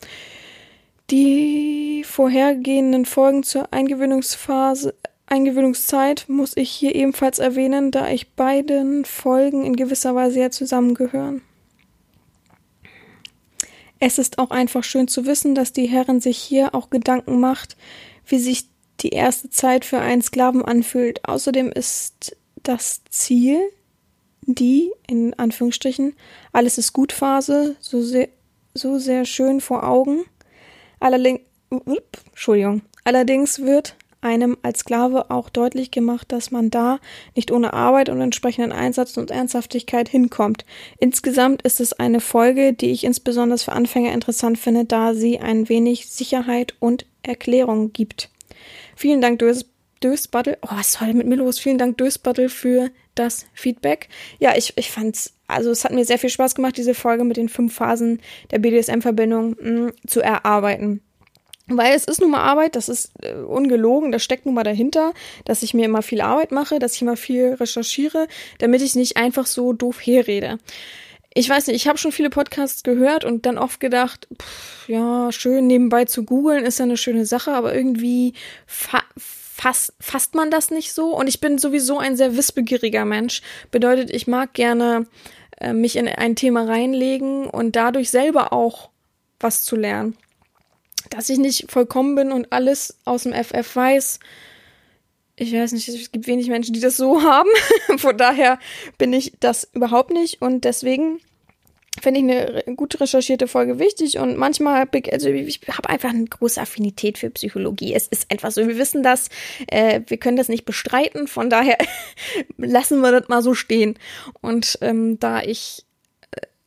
Die vorhergehenden Folgen zur Eingewöhnungsphase Eingewöhnungszeit muss ich hier ebenfalls erwähnen, da ich beiden Folgen in gewisser Weise ja zusammengehören. Es ist auch einfach schön zu wissen, dass die Herren sich hier auch Gedanken macht, wie sich die erste Zeit für einen Sklaven anfühlt. Außerdem ist das Ziel, die, in Anführungsstrichen, alles ist gut Phase, so sehr, so sehr schön vor Augen. Allerdings, Entschuldigung, allerdings wird einem als Sklave auch deutlich gemacht, dass man da nicht ohne Arbeit und entsprechenden Einsatz und Ernsthaftigkeit hinkommt. Insgesamt ist es eine Folge, die ich insbesondere für Anfänger interessant finde, da sie ein wenig Sicherheit und Erklärung gibt. Vielen Dank, Dös Dösbuttle. Oh, was soll mit mir los? Vielen Dank, Dösbuttle, für das Feedback. Ja, ich, ich fand's also es hat mir sehr viel Spaß gemacht, diese Folge mit den fünf Phasen der BDSM-Verbindung mm, zu erarbeiten. Weil es ist nun mal Arbeit, das ist äh, ungelogen, das steckt nun mal dahinter, dass ich mir immer viel Arbeit mache, dass ich immer viel recherchiere, damit ich nicht einfach so doof herrede. Ich weiß nicht, ich habe schon viele Podcasts gehört und dann oft gedacht, pff, ja, schön nebenbei zu googeln ist ja eine schöne Sache, aber irgendwie fa fass, fasst man das nicht so. Und ich bin sowieso ein sehr wissbegieriger Mensch. Bedeutet, ich mag gerne äh, mich in ein Thema reinlegen und dadurch selber auch was zu lernen dass ich nicht vollkommen bin und alles aus dem FF weiß. Ich weiß nicht, es gibt wenig Menschen, die das so haben. Von daher bin ich das überhaupt nicht und deswegen finde ich eine gut recherchierte Folge wichtig und manchmal, also ich habe einfach eine große Affinität für Psychologie. Es ist einfach so, wir wissen das, äh, wir können das nicht bestreiten, von daher lassen wir das mal so stehen. Und ähm, da ich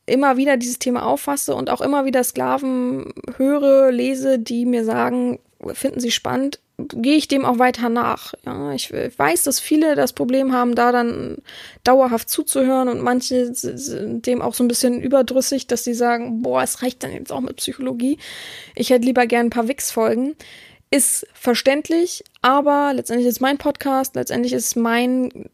immer wieder dieses Thema auffasse und auch immer wieder Sklaven höre, lese, die mir sagen, finden sie spannend, gehe ich dem auch weiter nach. Ja, ich weiß, dass viele das Problem haben, da dann dauerhaft zuzuhören und manche sind dem auch so ein bisschen überdrüssig, dass sie sagen, boah, es reicht dann jetzt auch mit Psychologie. Ich hätte lieber gern ein paar Wix-Folgen. Ist verständlich, aber letztendlich ist mein Podcast, letztendlich ist mein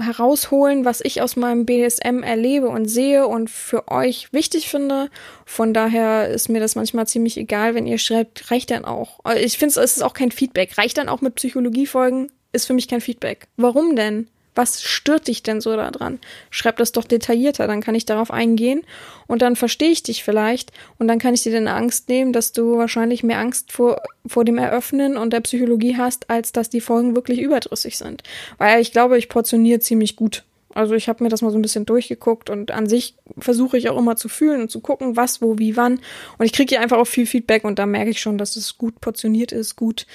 herausholen, was ich aus meinem BSM erlebe und sehe und für euch wichtig finde. Von daher ist mir das manchmal ziemlich egal, wenn ihr schreibt, reicht dann auch. Ich finde, es ist auch kein Feedback. Reicht dann auch mit Psychologiefolgen? Ist für mich kein Feedback. Warum denn? Was stört dich denn so daran? Schreib das doch detaillierter, dann kann ich darauf eingehen und dann verstehe ich dich vielleicht und dann kann ich dir deine Angst nehmen, dass du wahrscheinlich mehr Angst vor, vor dem Eröffnen und der Psychologie hast, als dass die Folgen wirklich überdrüssig sind. Weil ich glaube, ich portioniere ziemlich gut. Also ich habe mir das mal so ein bisschen durchgeguckt und an sich versuche ich auch immer zu fühlen und zu gucken, was, wo, wie, wann. Und ich kriege hier einfach auch viel Feedback und da merke ich schon, dass es gut portioniert ist, gut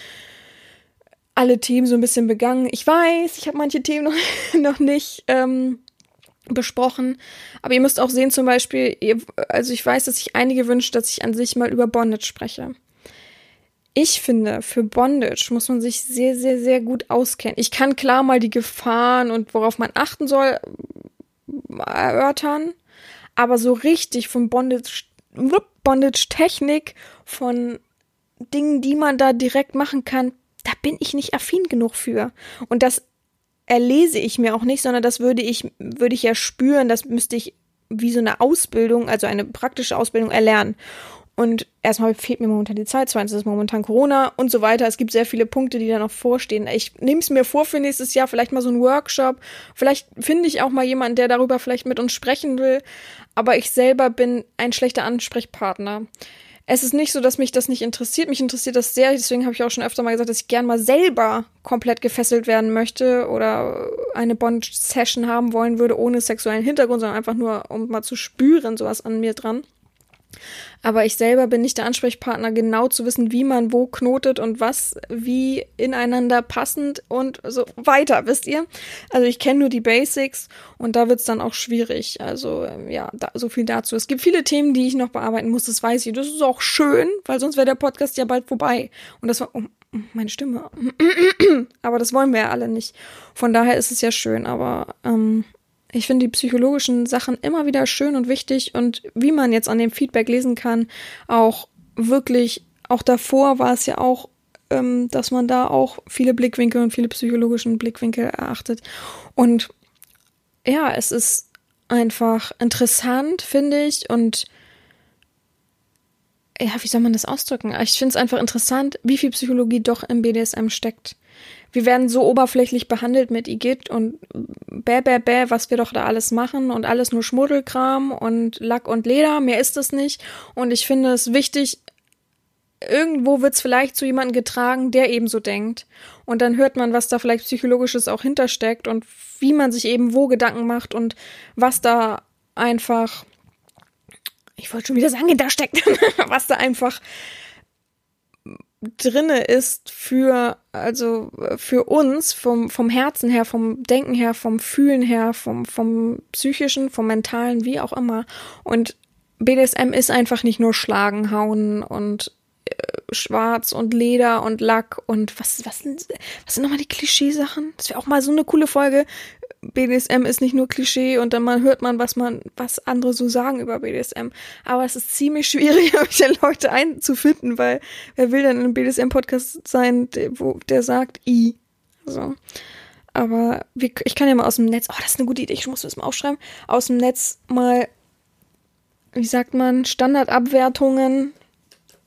alle Themen so ein bisschen begangen. Ich weiß, ich habe manche Themen noch, noch nicht ähm, besprochen, aber ihr müsst auch sehen, zum Beispiel, ihr, also ich weiß, dass sich einige wünschen, dass ich an sich mal über Bondage spreche. Ich finde, für Bondage muss man sich sehr, sehr, sehr gut auskennen. Ich kann klar mal die Gefahren und worauf man achten soll erörtern, aber so richtig von Bondage, Bondage-Technik, von Dingen, die man da direkt machen kann, da bin ich nicht affin genug für. Und das erlese ich mir auch nicht, sondern das würde ich, würde ich ja spüren, das müsste ich wie so eine Ausbildung, also eine praktische Ausbildung erlernen. Und erstmal fehlt mir momentan die Zeit, zweitens ist momentan Corona und so weiter. Es gibt sehr viele Punkte, die da noch vorstehen. Ich nehme es mir vor für nächstes Jahr, vielleicht mal so ein Workshop. Vielleicht finde ich auch mal jemanden, der darüber vielleicht mit uns sprechen will. Aber ich selber bin ein schlechter Ansprechpartner es ist nicht so, dass mich das nicht interessiert. Mich interessiert das sehr. Deswegen habe ich auch schon öfter mal gesagt, dass ich gern mal selber komplett gefesselt werden möchte oder eine Bond-Session haben wollen würde, ohne sexuellen Hintergrund, sondern einfach nur, um mal zu spüren, sowas an mir dran. Aber ich selber bin nicht der Ansprechpartner, genau zu wissen, wie man wo knotet und was wie ineinander passend und so weiter, wisst ihr? Also ich kenne nur die Basics und da wird's dann auch schwierig. Also ja, da, so viel dazu. Es gibt viele Themen, die ich noch bearbeiten muss, das weiß ich. Das ist auch schön, weil sonst wäre der Podcast ja bald vorbei. Und das war, oh, meine Stimme. aber das wollen wir ja alle nicht. Von daher ist es ja schön, aber ähm, ich finde die psychologischen Sachen immer wieder schön und wichtig und wie man jetzt an dem Feedback lesen kann, auch wirklich, auch davor war es ja auch, ähm, dass man da auch viele Blickwinkel und viele psychologischen Blickwinkel erachtet. Und ja, es ist einfach interessant, finde ich, und ja, wie soll man das ausdrücken? Ich finde es einfach interessant, wie viel Psychologie doch im BDSM steckt wir werden so oberflächlich behandelt mit Igitt und bäh, bäh, bäh, was wir doch da alles machen und alles nur Schmuddelkram und Lack und Leder, mehr ist es nicht. Und ich finde es wichtig, irgendwo wird es vielleicht zu jemandem getragen, der ebenso denkt. Und dann hört man, was da vielleicht psychologisches auch hintersteckt und wie man sich eben wo Gedanken macht und was da einfach, ich wollte schon wieder sagen, hintersteckt, was da einfach drinne ist für also für uns vom vom Herzen her, vom Denken her, vom Fühlen her, vom vom psychischen, vom mentalen, wie auch immer. Und BDSM ist einfach nicht nur schlagen, hauen und schwarz und Leder und Lack und was, was, sind, was sind nochmal die Klischeesachen? Das wäre auch mal so eine coole Folge. BDSM ist nicht nur Klischee und dann mal hört man, was man, was andere so sagen über BDSM. Aber es ist ziemlich schwierig, solche Leute einzufinden, weil wer will denn in einem BDSM-Podcast sein, der, wo, der sagt I. So. Aber wir, ich kann ja mal aus dem Netz, oh, das ist eine gute Idee, ich muss das mal aufschreiben, aus dem Netz mal, wie sagt man, Standardabwertungen,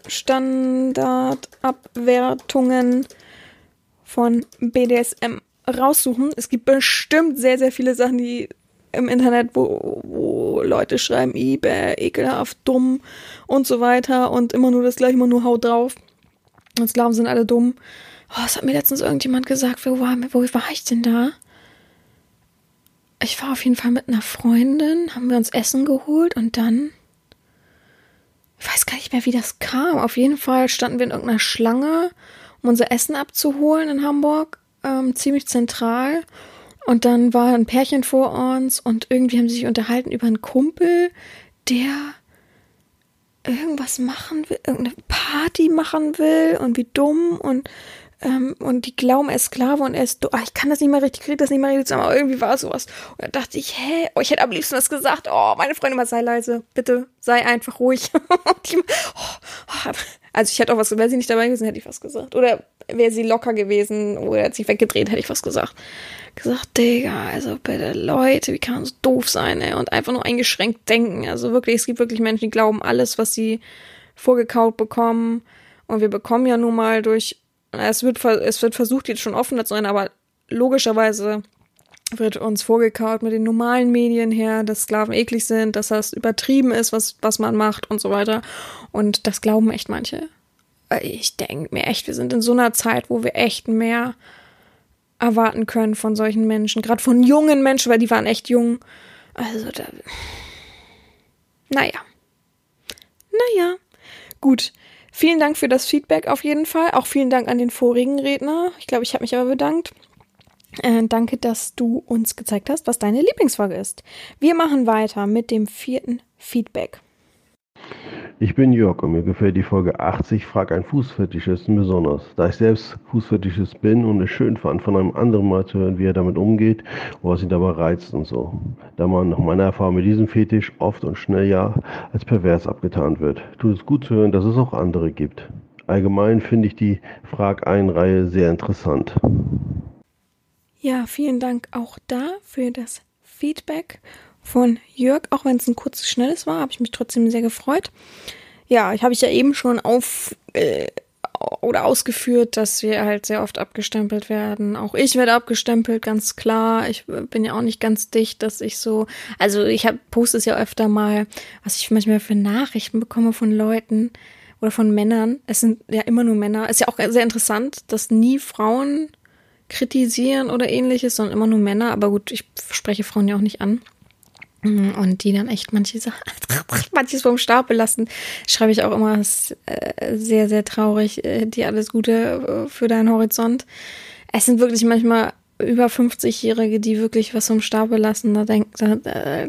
Standardabwertungen von BDSM raussuchen. Es gibt bestimmt sehr, sehr viele Sachen, die im Internet, wo, wo Leute schreiben, eBay, ekelhaft, dumm und so weiter und immer nur das gleiche, immer nur Haut drauf. Und Sklaven sind alle dumm. Oh, es hat mir letztens irgendjemand gesagt, wo war, wo war ich denn da? Ich war auf jeden Fall mit einer Freundin, haben wir uns Essen geholt und dann. Ich weiß gar nicht mehr, wie das kam. Auf jeden Fall standen wir in irgendeiner Schlange, um unser Essen abzuholen in Hamburg ähm, ziemlich zentral. Und dann war ein Pärchen vor uns und irgendwie haben sie sich unterhalten über einen Kumpel, der irgendwas machen will, irgendeine Party machen will und wie dumm und ähm, und die glauben, er ist Sklave und er ist, ach, ich kann das nicht mehr richtig, kriege das nicht mehr richtig zusammen, aber irgendwie war sowas. Und da dachte ich, hä, oh, ich hätte am liebsten was gesagt, oh, meine Freundin mal sei leise, bitte, sei einfach ruhig. die, oh, oh, also ich hätte auch was, wäre sie nicht dabei gewesen, hätte ich was gesagt. Oder wäre sie locker gewesen oder hat sich weggedreht, hätte ich was gesagt. Gesagt, Digga, also bitte, Leute, wie kann man so doof sein, ey? Und einfach nur eingeschränkt denken. Also wirklich, es gibt wirklich Menschen, die glauben alles, was sie vorgekaut bekommen. Und wir bekommen ja nun mal durch, es wird, es wird versucht, jetzt schon offener zu sein, aber logischerweise wird uns vorgekaut mit den normalen Medien her, dass Sklaven eklig sind, dass das übertrieben ist, was, was man macht und so weiter. Und das glauben echt manche. Ich denke mir echt, wir sind in so einer Zeit, wo wir echt mehr erwarten können von solchen Menschen. Gerade von jungen Menschen, weil die waren echt jung. Also da. Naja. Naja. Gut. Vielen Dank für das Feedback auf jeden Fall. Auch vielen Dank an den vorigen Redner. Ich glaube, ich habe mich aber bedankt. Äh, danke, dass du uns gezeigt hast, was deine Lieblingsfolge ist. Wir machen weiter mit dem vierten Feedback. Ich bin Jörg und mir gefällt die Folge 80 Frag ein Fußfetischisten besonders. Da ich selbst Fußfetischist bin und es schön fand, von einem anderen mal zu hören, wie er damit umgeht und was ihn dabei reizt und so. Da man nach meiner Erfahrung mit diesem Fetisch oft und schnell ja als pervers abgetan wird, tut es gut zu hören, dass es auch andere gibt. Allgemein finde ich die Frag ein Reihe sehr interessant. Ja, vielen Dank auch da für das Feedback von Jörg. Auch wenn es ein kurzes, schnelles war, habe ich mich trotzdem sehr gefreut. Ja, ich habe ich ja eben schon auf äh, oder ausgeführt, dass wir halt sehr oft abgestempelt werden. Auch ich werde abgestempelt, ganz klar. Ich bin ja auch nicht ganz dicht, dass ich so, also ich habe poste es ja öfter mal, was ich manchmal für Nachrichten bekomme von Leuten oder von Männern. Es sind ja immer nur Männer. Ist ja auch sehr interessant, dass nie Frauen kritisieren oder ähnliches, sondern immer nur Männer. Aber gut, ich spreche Frauen ja auch nicht an. Und die dann echt manche Sachen, manches vom Stapel lassen, schreibe ich auch immer, ist, äh, sehr, sehr traurig. Äh, dir alles Gute äh, für deinen Horizont. Es sind wirklich manchmal über 50-Jährige, die wirklich was vom Stapel lassen. Da, denk, da, da,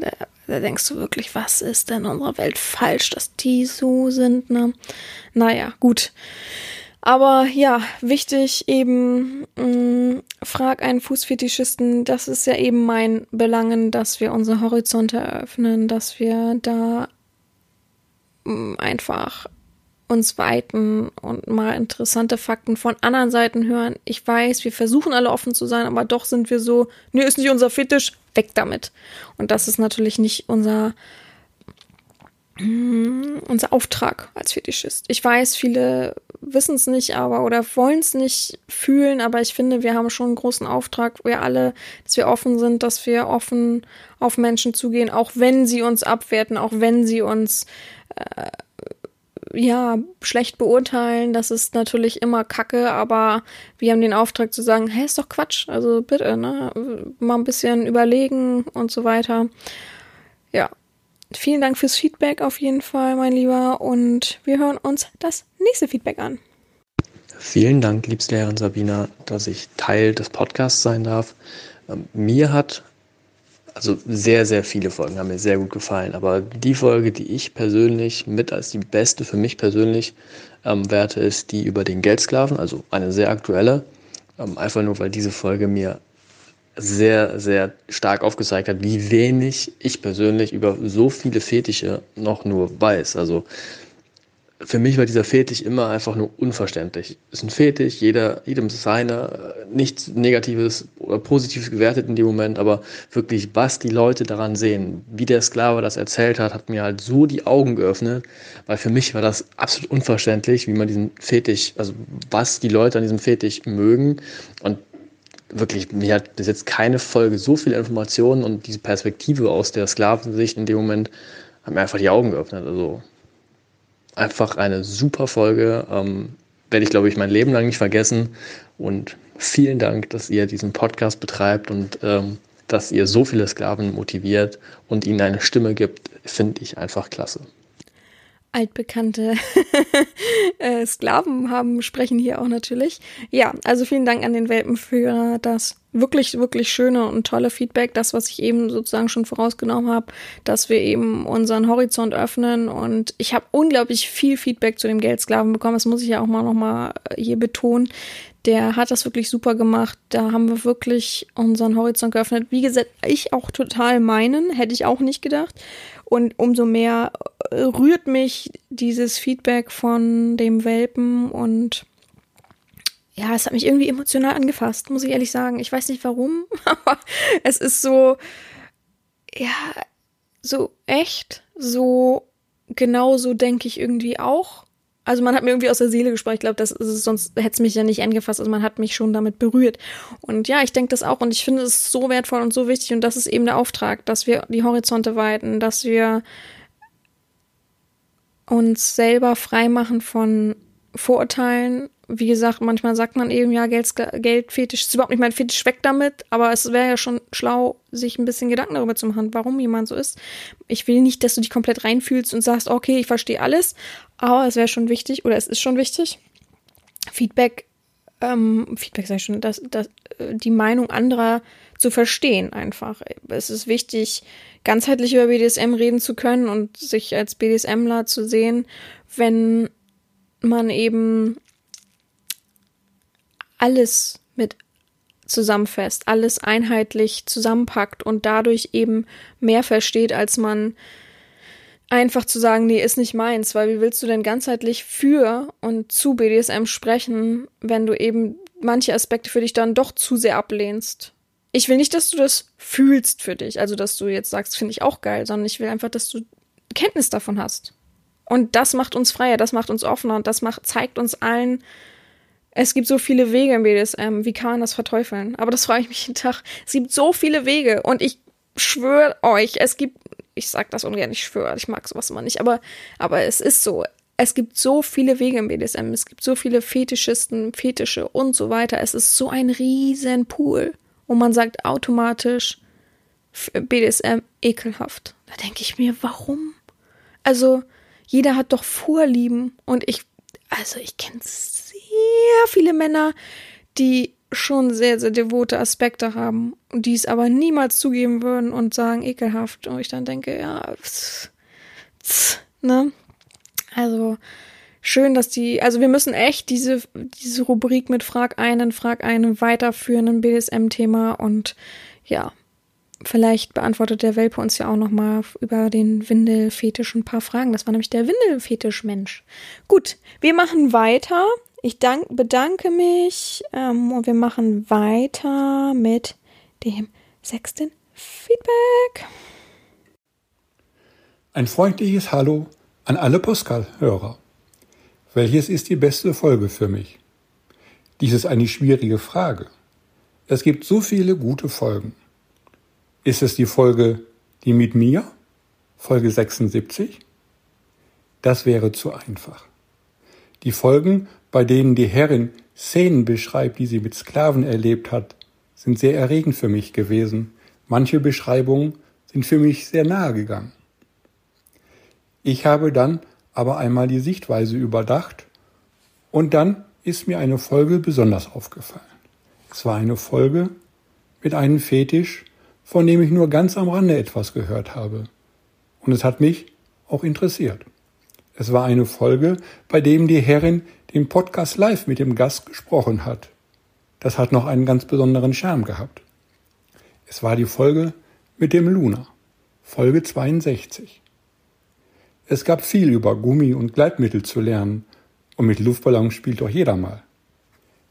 da, denkst du wirklich, was ist denn in unserer Welt falsch, dass die so sind, ne? Naja, gut. Aber ja, wichtig eben, mh, mm, frag einen Fußfetischisten, das ist ja eben mein Belangen, dass wir unsere Horizonte eröffnen, dass wir da mh, mm, einfach uns weiten und mal interessante Fakten von anderen Seiten hören. Ich weiß, wir versuchen alle offen zu sein, aber doch sind wir so, nö, ist nicht unser Fetisch, weg damit. Und das ist natürlich nicht unser Mm, unser Auftrag als Fetischist. Ich weiß, viele wissen es nicht, aber oder wollen es nicht fühlen, aber ich finde, wir haben schon einen großen Auftrag, wir alle, dass wir offen sind, dass wir offen auf Menschen zugehen, auch wenn sie uns abwerten, auch wenn sie uns äh, ja schlecht beurteilen. Das ist natürlich immer Kacke, aber wir haben den Auftrag zu sagen, hey, ist doch Quatsch, also bitte, ne, mal ein bisschen überlegen und so weiter. Ja, Vielen Dank fürs Feedback auf jeden Fall, mein Lieber. Und wir hören uns das nächste Feedback an. Vielen Dank, liebste Herrin Sabina, dass ich Teil des Podcasts sein darf. Ähm, mir hat also sehr, sehr viele Folgen haben mir sehr gut gefallen. Aber die Folge, die ich persönlich mit als die beste für mich persönlich ähm, werte, ist die über den Geldsklaven, also eine sehr aktuelle. Ähm, einfach nur, weil diese Folge mir sehr, sehr stark aufgezeigt hat, wie wenig ich persönlich über so viele Fetische noch nur weiß. Also für mich war dieser Fetisch immer einfach nur unverständlich. Es ist ein Fetisch, jeder, jedem seine, nichts Negatives oder Positives gewertet in dem Moment, aber wirklich, was die Leute daran sehen, wie der Sklave das erzählt hat, hat mir halt so die Augen geöffnet, weil für mich war das absolut unverständlich, wie man diesen Fetisch, also was die Leute an diesem Fetisch mögen und wirklich, mir hat bis jetzt keine Folge so viele Informationen und diese Perspektive aus der Sklavensicht in dem Moment hat mir einfach die Augen geöffnet. Also einfach eine super Folge. Ähm, werde ich, glaube ich, mein Leben lang nicht vergessen. Und vielen Dank, dass ihr diesen Podcast betreibt und ähm, dass ihr so viele Sklaven motiviert und ihnen eine Stimme gibt, finde ich einfach klasse altbekannte äh, Sklaven haben, sprechen hier auch natürlich. Ja, also vielen Dank an den Welpen für das wirklich, wirklich schöne und tolle Feedback. Das, was ich eben sozusagen schon vorausgenommen habe, dass wir eben unseren Horizont öffnen. Und ich habe unglaublich viel Feedback zu dem Geldsklaven bekommen. Das muss ich ja auch mal nochmal hier betonen. Der hat das wirklich super gemacht. Da haben wir wirklich unseren Horizont geöffnet. Wie gesagt, ich auch total meinen. Hätte ich auch nicht gedacht. Und umso mehr äh, rührt mich dieses Feedback von dem Welpen und ja, es hat mich irgendwie emotional angefasst, muss ich ehrlich sagen. Ich weiß nicht warum, aber es ist so, ja, so echt, so genau so denke ich irgendwie auch. Also man hat mir irgendwie aus der Seele gesprochen. Ich glaube, das ist sonst hätte es mich ja nicht angefasst. Also man hat mich schon damit berührt. Und ja, ich denke das auch. Und ich finde es so wertvoll und so wichtig. Und das ist eben der Auftrag, dass wir die Horizonte weiten, dass wir uns selber frei machen von Vorurteilen. Wie gesagt, manchmal sagt man eben, ja, Geld, Geldfetisch ist überhaupt nicht mein Fetisch, weg damit. Aber es wäre ja schon schlau, sich ein bisschen Gedanken darüber zu machen, warum jemand so ist. Ich will nicht, dass du dich komplett reinfühlst und sagst, okay, ich verstehe alles. Aber es wäre schon wichtig, oder es ist schon wichtig, Feedback, ähm, Feedback sag ich schon, dass, dass, äh, die Meinung anderer zu verstehen einfach. Es ist wichtig, ganzheitlich über BDSM reden zu können und sich als BDSMler zu sehen, wenn man eben alles mit zusammenfasst, alles einheitlich zusammenpackt und dadurch eben mehr versteht, als man einfach zu sagen, nee, ist nicht meins, weil wie willst du denn ganzheitlich für und zu BDSM sprechen, wenn du eben manche Aspekte für dich dann doch zu sehr ablehnst? Ich will nicht, dass du das fühlst für dich, also dass du jetzt sagst, finde ich auch geil, sondern ich will einfach, dass du Kenntnis davon hast. Und das macht uns freier, das macht uns offener und das macht, zeigt uns allen, es gibt so viele Wege im BDSM, wie kann man das verteufeln? Aber das frage ich mich jeden Tag. Es gibt so viele Wege und ich schwöre euch, es gibt, ich sag das ungern, ich schwöre, ich mag sowas immer nicht, aber, aber es ist so. Es gibt so viele Wege im BDSM, es gibt so viele Fetischisten, Fetische und so weiter. Es ist so ein riesen Pool. Und man sagt automatisch BDSM ekelhaft. Da denke ich mir, warum? Also, jeder hat doch Vorlieben und ich, also ich kenne sehr viele Männer, die schon sehr, sehr devote Aspekte haben die es aber niemals zugeben würden und sagen ekelhaft. Und ich dann denke, ja, tss, tss, ne? Also schön, dass die, also wir müssen echt diese, diese Rubrik mit Frag einen, Frag einen weiterführen, ein BDSM-Thema und ja, Vielleicht beantwortet der Welpe uns ja auch noch mal über den Windelfetisch ein paar Fragen. Das war nämlich der Windelfetisch-Mensch. Gut, wir machen weiter. Ich dank, bedanke mich ähm, und wir machen weiter mit dem sechsten Feedback. Ein freundliches Hallo an alle Postkal-Hörer. Welches ist die beste Folge für mich? Dies ist eine schwierige Frage. Es gibt so viele gute Folgen. Ist es die Folge Die mit mir? Folge 76? Das wäre zu einfach. Die Folgen, bei denen die Herrin Szenen beschreibt, die sie mit Sklaven erlebt hat, sind sehr erregend für mich gewesen. Manche Beschreibungen sind für mich sehr nahe gegangen. Ich habe dann aber einmal die Sichtweise überdacht und dann ist mir eine Folge besonders aufgefallen. Es war eine Folge mit einem Fetisch, von dem ich nur ganz am Rande etwas gehört habe. Und es hat mich auch interessiert. Es war eine Folge, bei dem die Herrin den Podcast live mit dem Gast gesprochen hat. Das hat noch einen ganz besonderen Charme gehabt. Es war die Folge mit dem Luna, Folge 62. Es gab viel über Gummi und Gleitmittel zu lernen, und mit Luftballons spielt doch jeder mal.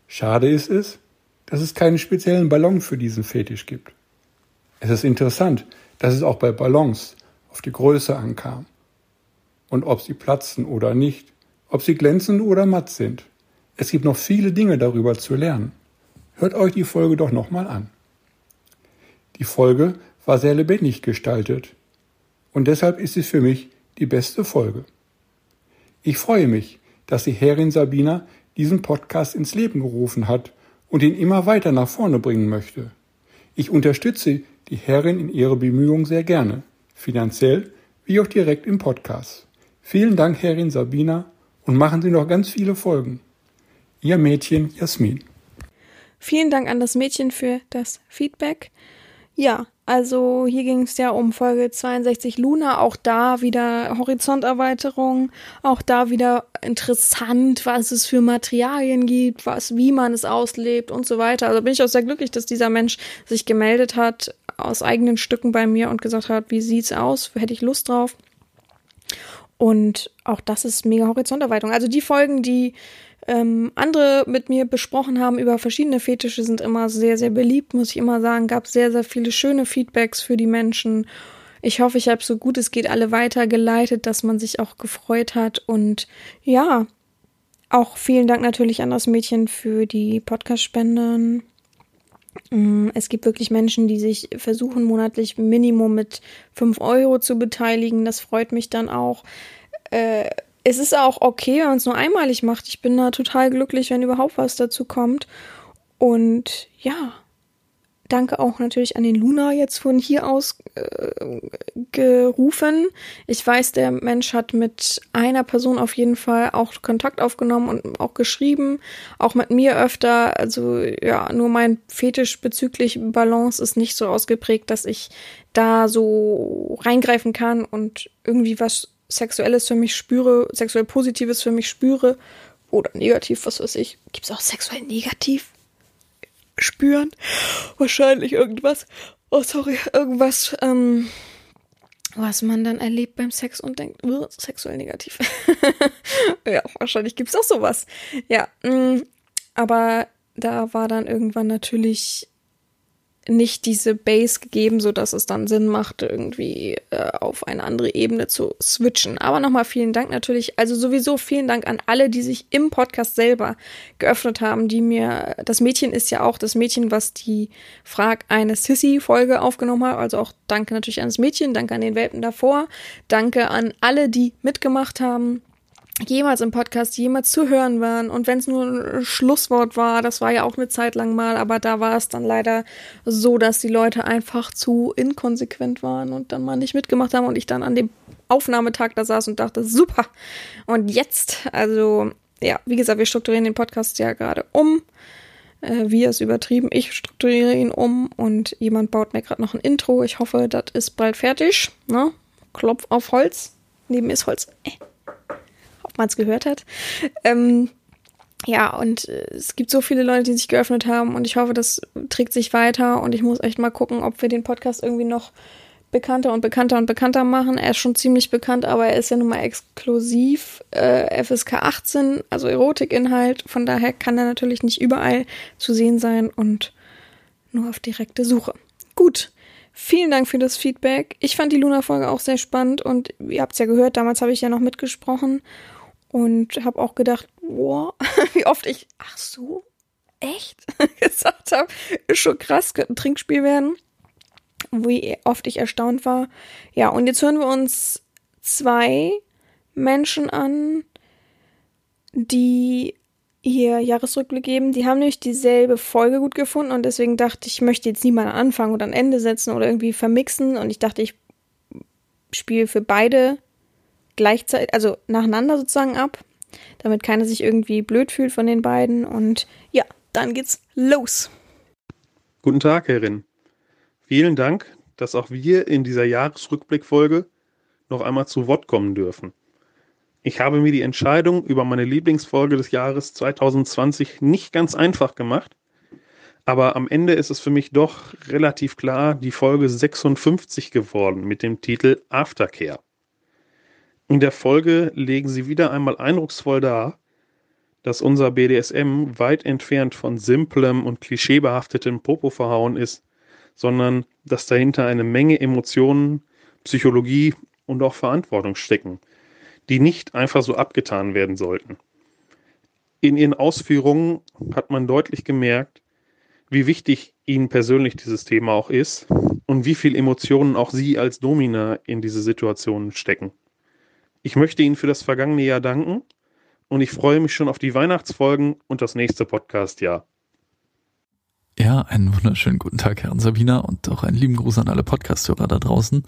Schade ist es, dass es keinen speziellen Ballon für diesen Fetisch gibt. Es ist interessant, dass es auch bei Ballons auf die Größe ankam und ob sie platzen oder nicht, ob sie glänzend oder matt sind. Es gibt noch viele Dinge darüber zu lernen. Hört euch die Folge doch nochmal an. Die Folge war sehr lebendig gestaltet und deshalb ist es für mich die beste Folge. Ich freue mich, dass die Herrin Sabina diesen Podcast ins Leben gerufen hat und ihn immer weiter nach vorne bringen möchte. Ich unterstütze die Herrin in ihrer Bemühungen sehr gerne, finanziell wie auch direkt im Podcast. Vielen Dank, Herrin Sabina, und machen Sie noch ganz viele Folgen. Ihr Mädchen Jasmin. Vielen Dank an das Mädchen für das Feedback. Ja, also hier ging es ja um Folge 62 Luna, auch da wieder Horizonterweiterung, auch da wieder interessant, was es für Materialien gibt, was, wie man es auslebt und so weiter. Also bin ich auch sehr glücklich, dass dieser Mensch sich gemeldet hat aus eigenen Stücken bei mir und gesagt hat, wie sieht's aus, hätte ich Lust drauf. Und auch das ist mega Horizonterweiterung. Also die Folgen, die ähm, andere mit mir besprochen haben über verschiedene Fetische, sind immer sehr, sehr beliebt, muss ich immer sagen. Gab sehr, sehr viele schöne Feedbacks für die Menschen. Ich hoffe, ich habe so gut es geht alle weitergeleitet, dass man sich auch gefreut hat. Und ja, auch vielen Dank natürlich an das Mädchen für die Podcast-Spenden. Mm, es gibt wirklich Menschen, die sich versuchen, monatlich Minimum mit 5 Euro zu beteiligen. Das freut mich dann auch. Äh, es ist auch okay, wenn man es nur einmalig macht. Ich bin da total glücklich, wenn überhaupt was dazu kommt. Und ja, danke auch natürlich an den Luna jetzt von hier aus äh, gerufen. Ich weiß, der Mensch hat mit einer Person auf jeden Fall auch Kontakt aufgenommen und auch geschrieben, auch mit mir öfter. Also ja, nur mein Fetisch bezüglich Balance ist nicht so ausgeprägt, dass ich da so reingreifen kann und irgendwie was Sexuelles für mich spüre, sexuell Positives für mich spüre oder negativ, was weiß ich. Gibt es auch sexuell negativ? Spüren? Wahrscheinlich irgendwas. Oh, sorry, irgendwas, ähm, was man dann erlebt beim Sex und denkt, sexuell negativ. ja, wahrscheinlich gibt es auch sowas. Ja, mh, mm, aber da war dann irgendwann natürlich nicht diese Base gegeben, so dass es dann Sinn macht, irgendwie äh, auf eine andere Ebene zu switchen. Aber nochmal vielen Dank natürlich. Also sowieso vielen Dank an alle, die sich im Podcast selber geöffnet haben, die mir, das Mädchen ist ja auch das Mädchen, was die Frag eine Sissy-Folge aufgenommen hat. Also auch danke natürlich an das Mädchen, danke an den Welpen davor, danke an alle, die mitgemacht haben jemals im Podcast jemals zu hören waren. Und wenn es nur ein Schlusswort war, das war ja auch eine Zeit lang mal, aber da war es dann leider so, dass die Leute einfach zu inkonsequent waren und dann mal nicht mitgemacht haben und ich dann an dem Aufnahmetag da saß und dachte, super. Und jetzt, also, ja, wie gesagt, wir strukturieren den Podcast ja gerade um. Äh, wir ist übertrieben, ich strukturiere ihn um und jemand baut mir gerade noch ein Intro. Ich hoffe, das ist bald fertig. Ne? Klopf auf Holz. Neben ist Holz. Äh man es gehört hat. Ähm, ja, und äh, es gibt so viele Leute, die sich geöffnet haben und ich hoffe, das trägt sich weiter und ich muss echt mal gucken, ob wir den Podcast irgendwie noch bekannter und bekannter und bekannter machen. Er ist schon ziemlich bekannt, aber er ist ja nun mal exklusiv äh, FSK 18, also Erotikinhalt. Von daher kann er natürlich nicht überall zu sehen sein und nur auf direkte Suche. Gut, Vielen Dank für das Feedback. Ich fand die Luna-Folge auch sehr spannend und ihr habt es ja gehört, damals habe ich ja noch mitgesprochen und habe auch gedacht, wow, wie oft ich, ach so, echt gesagt habe, ist schon krass, könnte ein Trinkspiel werden. Wie oft ich erstaunt war. Ja, und jetzt hören wir uns zwei Menschen an, die hier Jahresrückblick geben. Die haben nämlich dieselbe Folge gut gefunden und deswegen dachte ich, ich möchte jetzt niemand anfangen oder ein Ende setzen oder irgendwie vermixen und ich dachte, ich spiele für beide gleichzeitig, also nacheinander sozusagen ab, damit keiner sich irgendwie blöd fühlt von den beiden. Und ja, dann geht's los. Guten Tag, Herrin. Vielen Dank, dass auch wir in dieser Jahresrückblickfolge noch einmal zu Wort kommen dürfen. Ich habe mir die Entscheidung über meine Lieblingsfolge des Jahres 2020 nicht ganz einfach gemacht, aber am Ende ist es für mich doch relativ klar die Folge 56 geworden mit dem Titel Aftercare. In der Folge legen sie wieder einmal eindrucksvoll dar, dass unser BDSM weit entfernt von simplem und klischeebehaftetem Popo-Verhauen ist, sondern dass dahinter eine Menge Emotionen, Psychologie und auch Verantwortung stecken, die nicht einfach so abgetan werden sollten. In ihren Ausführungen hat man deutlich gemerkt, wie wichtig ihnen persönlich dieses Thema auch ist und wie viel Emotionen auch sie als Domina in diese Situationen stecken. Ich möchte Ihnen für das vergangene Jahr danken und ich freue mich schon auf die Weihnachtsfolgen und das nächste Podcast-Jahr. Ja, einen wunderschönen guten Tag, Herren Sabina, und auch einen lieben Gruß an alle Podcasthörer da draußen.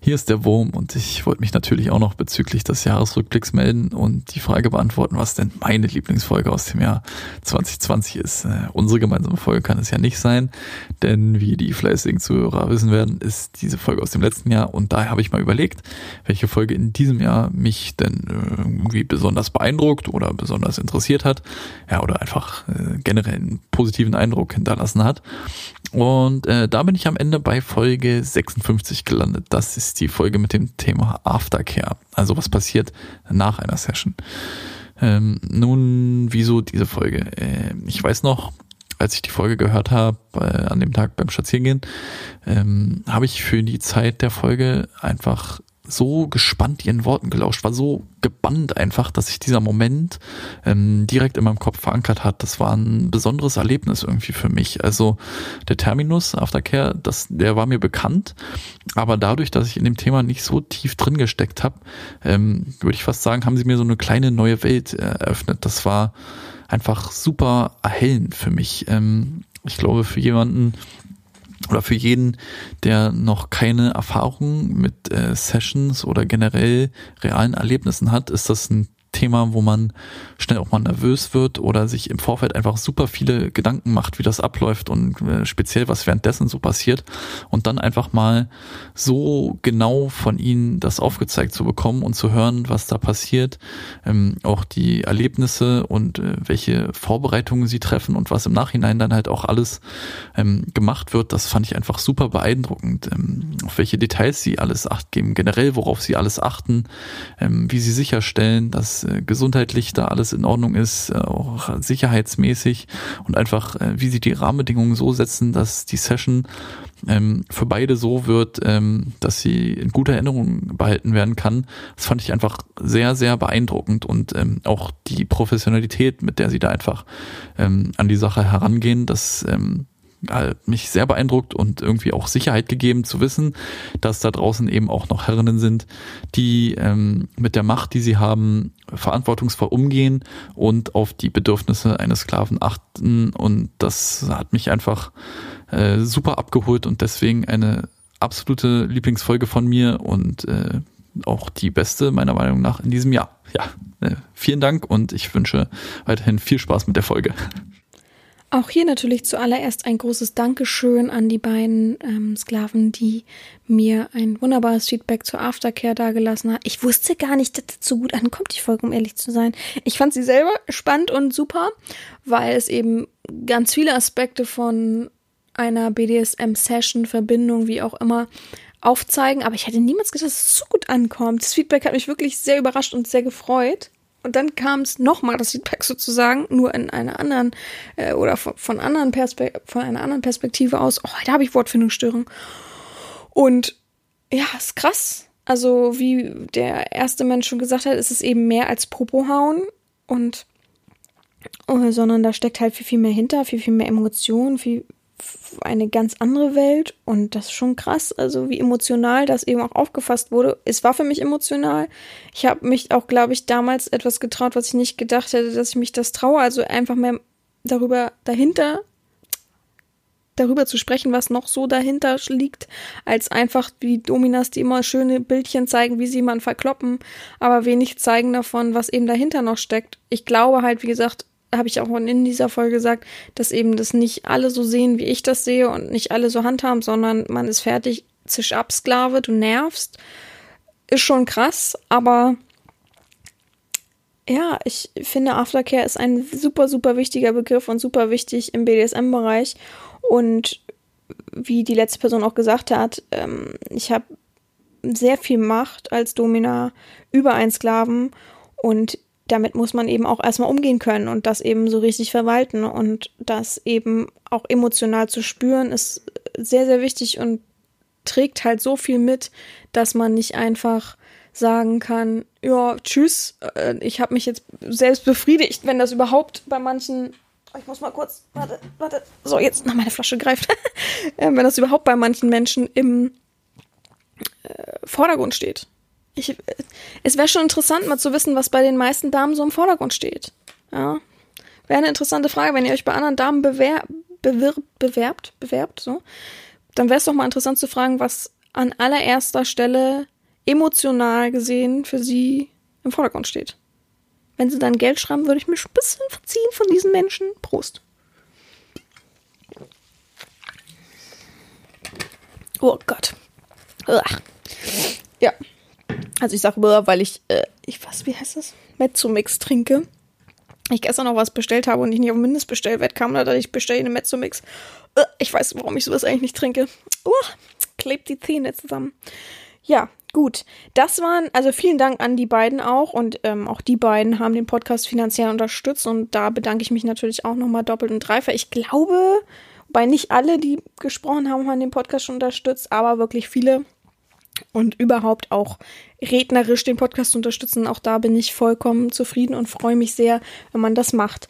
Hier ist der Wurm und ich wollte mich natürlich auch noch bezüglich des Jahresrückblicks melden und die Frage beantworten, was denn meine Lieblingsfolge aus dem Jahr 2020 ist. Äh, unsere gemeinsame Folge kann es ja nicht sein, denn wie die fleißigen Zuhörer wissen werden, ist diese Folge aus dem letzten Jahr und daher habe ich mal überlegt, welche Folge in diesem Jahr mich denn äh, irgendwie besonders beeindruckt oder besonders interessiert hat. Ja, oder einfach äh, generell einen positiven Eindruck hinterlassen hinterlassen hat. Und äh, da bin ich am Ende bei Folge 56 gelandet. Das ist die Folge mit dem Thema Aftercare. Also was passiert nach einer Session. Ähm, nun, wieso diese Folge? Äh, ich weiß noch, als ich die Folge gehört habe, äh, an dem Tag beim Spazierengehen, ähm, habe ich für die Zeit der Folge einfach so gespannt ihren Worten gelauscht, war so gebannt einfach, dass sich dieser Moment ähm, direkt in meinem Kopf verankert hat. Das war ein besonderes Erlebnis irgendwie für mich. Also der Terminus Aftercare, das, der war mir bekannt, aber dadurch, dass ich in dem Thema nicht so tief drin gesteckt habe, ähm, würde ich fast sagen, haben sie mir so eine kleine neue Welt äh, eröffnet. Das war einfach super erhellend für mich. Ähm, ich glaube, für jemanden, oder für jeden, der noch keine Erfahrung mit äh, Sessions oder generell realen Erlebnissen hat, ist das ein Thema, wo man schnell auch mal nervös wird oder sich im Vorfeld einfach super viele Gedanken macht, wie das abläuft und äh, speziell was währenddessen so passiert. Und dann einfach mal so genau von ihnen das aufgezeigt zu bekommen und zu hören, was da passiert, ähm, auch die Erlebnisse und äh, welche Vorbereitungen sie treffen und was im Nachhinein dann halt auch alles ähm, gemacht wird, das fand ich einfach super beeindruckend, ähm, auf welche Details sie alles acht geben, generell worauf sie alles achten, ähm, wie sie sicherstellen, dass äh, gesundheitlich da alles in Ordnung ist, äh, auch sicherheitsmäßig und einfach, äh, wie sie die Rahmenbedingungen so setzen, dass die Session ähm, für beide so wird, ähm, dass sie in guter Erinnerung behalten werden kann. Das fand ich einfach sehr, sehr beeindruckend und ähm, auch die Professionalität, mit der sie da einfach ähm, an die Sache herangehen, das ähm, mich sehr beeindruckt und irgendwie auch Sicherheit gegeben zu wissen, dass da draußen eben auch noch Herrinnen sind, die ähm, mit der Macht, die sie haben, verantwortungsvoll umgehen und auf die Bedürfnisse eines Sklaven achten. Und das hat mich einfach äh, super abgeholt und deswegen eine absolute Lieblingsfolge von mir und äh, auch die beste meiner Meinung nach in diesem Jahr. Ja, äh, vielen Dank und ich wünsche weiterhin viel Spaß mit der Folge. Auch hier natürlich zuallererst ein großes Dankeschön an die beiden ähm, Sklaven, die mir ein wunderbares Feedback zur Aftercare dagelassen haben. Ich wusste gar nicht, dass das so gut ankommt, die Folge, um ehrlich zu sein. Ich fand sie selber spannend und super, weil es eben ganz viele Aspekte von einer BDSM-Session, Verbindung, wie auch immer, aufzeigen. Aber ich hätte niemals gedacht, dass es so gut ankommt. Das Feedback hat mich wirklich sehr überrascht und sehr gefreut. Und dann kam es nochmal, das Feedback sozusagen, nur in einer anderen äh, oder von, von, anderen Perspek von einer anderen Perspektive aus. Oh, da habe ich Wortfindungsstörung. Und ja, ist krass. Also, wie der erste Mensch schon gesagt hat, ist es eben mehr als Popohauen und oh, sondern da steckt halt viel, viel mehr hinter, viel, viel mehr Emotionen, viel, eine ganz andere Welt und das ist schon krass, also wie emotional das eben auch aufgefasst wurde. Es war für mich emotional. Ich habe mich auch, glaube ich, damals etwas getraut, was ich nicht gedacht hätte, dass ich mich das traue, also einfach mehr darüber dahinter darüber zu sprechen, was noch so dahinter liegt, als einfach wie Dominas, die immer schöne Bildchen zeigen, wie sie man verkloppen, aber wenig zeigen davon, was eben dahinter noch steckt. Ich glaube halt, wie gesagt, habe ich auch in dieser Folge gesagt, dass eben das nicht alle so sehen, wie ich das sehe und nicht alle so handhaben, sondern man ist fertig, zisch ab, Sklave, du nervst. Ist schon krass, aber ja, ich finde, Aftercare ist ein super, super wichtiger Begriff und super wichtig im BDSM-Bereich. Und wie die letzte Person auch gesagt hat, ähm, ich habe sehr viel Macht als Domina über einen Sklaven und damit muss man eben auch erstmal umgehen können und das eben so richtig verwalten und das eben auch emotional zu spüren ist sehr, sehr wichtig und trägt halt so viel mit, dass man nicht einfach sagen kann, ja, tschüss, äh, ich habe mich jetzt selbst befriedigt, wenn das überhaupt bei manchen ich muss mal kurz, warte, warte, so, jetzt nach meine Flasche greift. wenn das überhaupt bei manchen Menschen im äh, Vordergrund steht. Ich, es wäre schon interessant, mal zu wissen, was bei den meisten Damen so im Vordergrund steht. Ja. Wäre eine interessante Frage, wenn ihr euch bei anderen Damen bewer bewirb, bewerbt, bewerbt, so, dann wäre es doch mal interessant zu fragen, was an allererster Stelle emotional gesehen für sie im Vordergrund steht. Wenn sie dann Geld schreiben, würde ich mich ein bisschen verziehen von diesen Menschen. Prost. Oh Gott. Uah. Ja. Also ich sage immer, weil ich, äh, ich was, wie heißt das? Mezzomix trinke. Ich gestern noch was bestellt habe und ich nicht auf Mindestbestellwert kam, da ich bestelle eine Mezzomix. Uh, ich weiß, warum ich sowas eigentlich nicht trinke. Uh, klebt die Zähne zusammen. Ja, Gut, das waren, also vielen Dank an die beiden auch und ähm, auch die beiden haben den Podcast finanziell unterstützt und da bedanke ich mich natürlich auch nochmal doppelt und dreifach. Ich glaube, bei nicht alle, die gesprochen haben, haben den Podcast schon unterstützt, aber wirklich viele und überhaupt auch rednerisch den Podcast unterstützen. Auch da bin ich vollkommen zufrieden und freue mich sehr, wenn man das macht.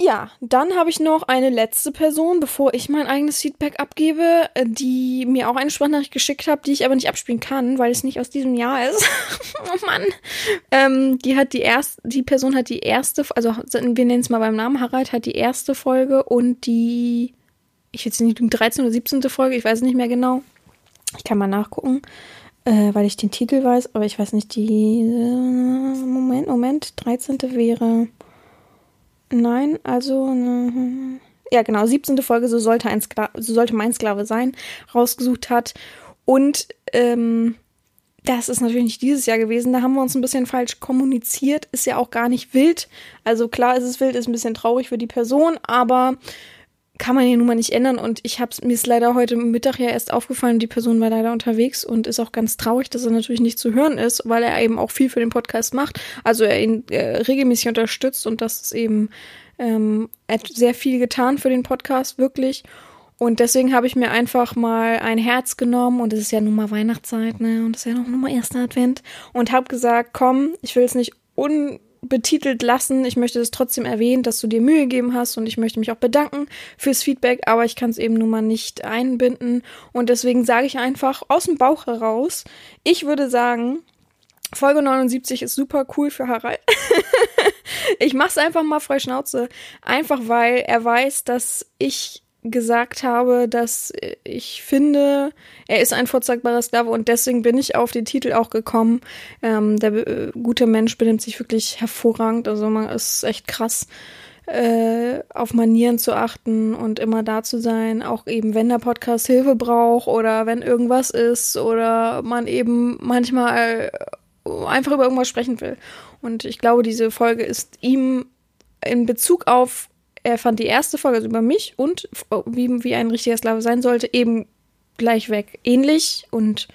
Ja, dann habe ich noch eine letzte Person, bevor ich mein eigenes Feedback abgebe, die mir auch eine Sprachnachricht geschickt hat, die ich aber nicht abspielen kann, weil es nicht aus diesem Jahr ist. oh Mann. Ähm, die hat die erste, die Person hat die erste, also wir nennen es mal beim Namen, Harald hat die erste Folge und die, ich weiß nicht, die 13. oder 17. Folge, ich weiß nicht mehr genau. Ich kann mal nachgucken, äh, weil ich den Titel weiß, aber ich weiß nicht, die, äh, Moment, Moment, 13. wäre, Nein, also ne, ja genau, 17. Folge, so sollte ein Skla so sollte mein Sklave sein, rausgesucht hat. Und ähm, das ist natürlich nicht dieses Jahr gewesen. Da haben wir uns ein bisschen falsch kommuniziert. Ist ja auch gar nicht wild. Also klar ist es wild, ist ein bisschen traurig für die Person, aber kann man ja nun mal nicht ändern. Und ich habe mir ist leider heute Mittag ja erst aufgefallen, die Person war leider unterwegs und ist auch ganz traurig, dass er natürlich nicht zu hören ist, weil er eben auch viel für den Podcast macht. Also er ihn äh, regelmäßig unterstützt und das ist eben ähm, er hat sehr viel getan für den Podcast, wirklich. Und deswegen habe ich mir einfach mal ein Herz genommen und es ist ja nun mal Weihnachtszeit, ne? Und es ist ja noch nun mal erster Advent und habe gesagt, komm, ich will es nicht un betitelt lassen. Ich möchte es trotzdem erwähnen, dass du dir Mühe gegeben hast und ich möchte mich auch bedanken fürs Feedback, aber ich kann es eben nun mal nicht einbinden und deswegen sage ich einfach aus dem Bauch heraus, ich würde sagen, Folge 79 ist super cool für Harald. ich mach's einfach mal frei Schnauze, einfach weil er weiß, dass ich gesagt habe, dass ich finde, er ist ein vorzeigbarer Sklave und deswegen bin ich auf den Titel auch gekommen. Ähm, der äh, gute Mensch benimmt sich wirklich hervorragend. Also man ist echt krass, äh, auf Manieren zu achten und immer da zu sein. Auch eben, wenn der Podcast Hilfe braucht oder wenn irgendwas ist oder man eben manchmal einfach über irgendwas sprechen will. Und ich glaube, diese Folge ist ihm in Bezug auf er fand die erste Folge also über mich und wie, wie ein richtiger Sklave sein sollte, eben gleich weg. Ähnlich und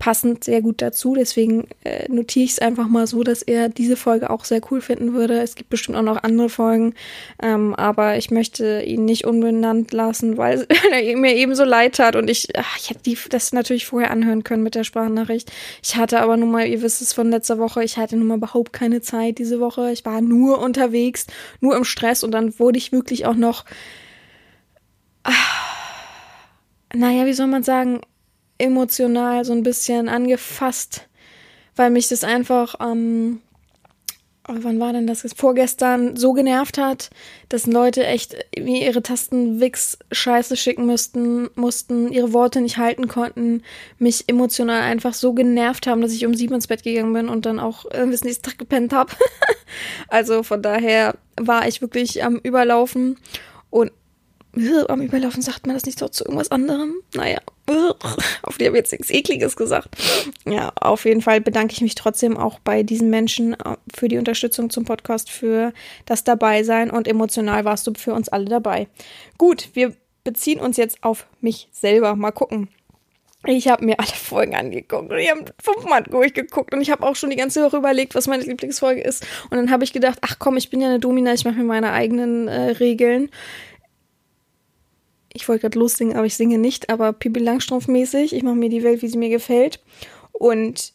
passend sehr gut dazu. Deswegen äh, notiere ich es einfach mal so, dass er diese Folge auch sehr cool finden würde. Es gibt bestimmt auch noch andere Folgen, ähm, aber ich möchte ihn nicht unbenannt lassen, weil er mir eben so leid hat und ich, ach, ich hätte die, das natürlich vorher anhören können mit der Sprachnachricht. Ich hatte aber nun mal, ihr wisst es von letzter Woche, ich hatte nun mal überhaupt keine Zeit diese Woche. Ich war nur unterwegs, nur im Stress und dann wurde ich wirklich auch noch, ach, naja, wie soll man sagen, emotional so ein bisschen angefasst, weil mich das einfach ähm, oh, wann war denn das? Vorgestern so genervt hat, dass Leute echt mir ihre Tastenwix scheiße schicken müssten, mussten, ihre Worte nicht halten konnten, mich emotional einfach so genervt haben, dass ich um sieben ins Bett gegangen bin und dann auch äh, bis nächsten Tag gepennt habe. also von daher war ich wirklich am Überlaufen und am Überlaufen sagt man das nicht so zu irgendwas anderem? Naja, auf die habe ich jetzt nichts Ekliges gesagt. Ja, auf jeden Fall bedanke ich mich trotzdem auch bei diesen Menschen äh, für die Unterstützung zum Podcast, für das Dabeisein und emotional warst du für uns alle dabei. Gut, wir beziehen uns jetzt auf mich selber. Mal gucken. Ich habe mir alle Folgen angeguckt und ich habe fünfmal durchgeguckt und ich habe auch schon die ganze Woche überlegt, was meine Lieblingsfolge ist. Und dann habe ich gedacht, ach komm, ich bin ja eine Domina, ich mache mir meine eigenen äh, Regeln ich wollte gerade lossingen, aber ich singe nicht, aber Pippi Langstrumpf-mäßig. Ich mache mir die Welt, wie sie mir gefällt. Und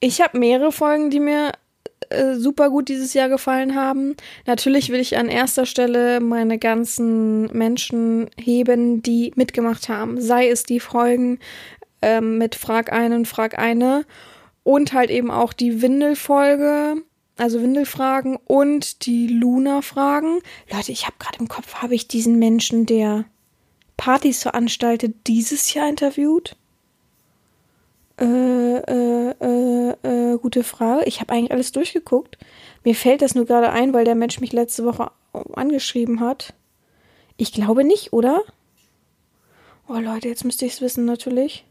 ich habe mehrere Folgen, die mir äh, super gut dieses Jahr gefallen haben. Natürlich will ich an erster Stelle meine ganzen Menschen heben, die mitgemacht haben. Sei es die Folgen ähm, mit Frag einen, Frag eine und halt eben auch die Windelfolge, also Windelfragen und die Luna-Fragen. Leute, ich habe gerade im Kopf, habe ich diesen Menschen, Partys veranstaltet, dieses Jahr interviewt? Äh, äh, äh, äh, gute Frage. Ich habe eigentlich alles durchgeguckt. Mir fällt das nur gerade ein, weil der Mensch mich letzte Woche angeschrieben hat. Ich glaube nicht, oder? Oh Leute, jetzt müsste ich es wissen natürlich.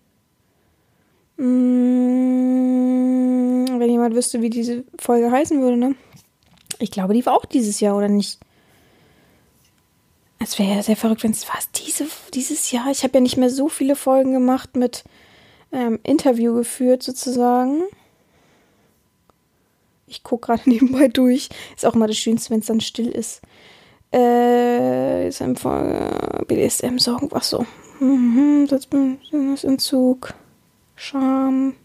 Mmh, wenn jemand wüsste, wie diese Folge heißen würde, ne? Ich glaube, die war auch dieses Jahr, oder nicht? Es wäre ja sehr verrückt, wenn es war diese, dieses Jahr. Ich habe ja nicht mehr so viele Folgen gemacht mit ähm, Interview geführt, sozusagen. Ich gucke gerade nebenbei durch. Ist auch mal das Schönste, wenn es dann still ist. Äh, ist im Folge BDSM Sorgen, was so. Mhm, Entzug. Scham.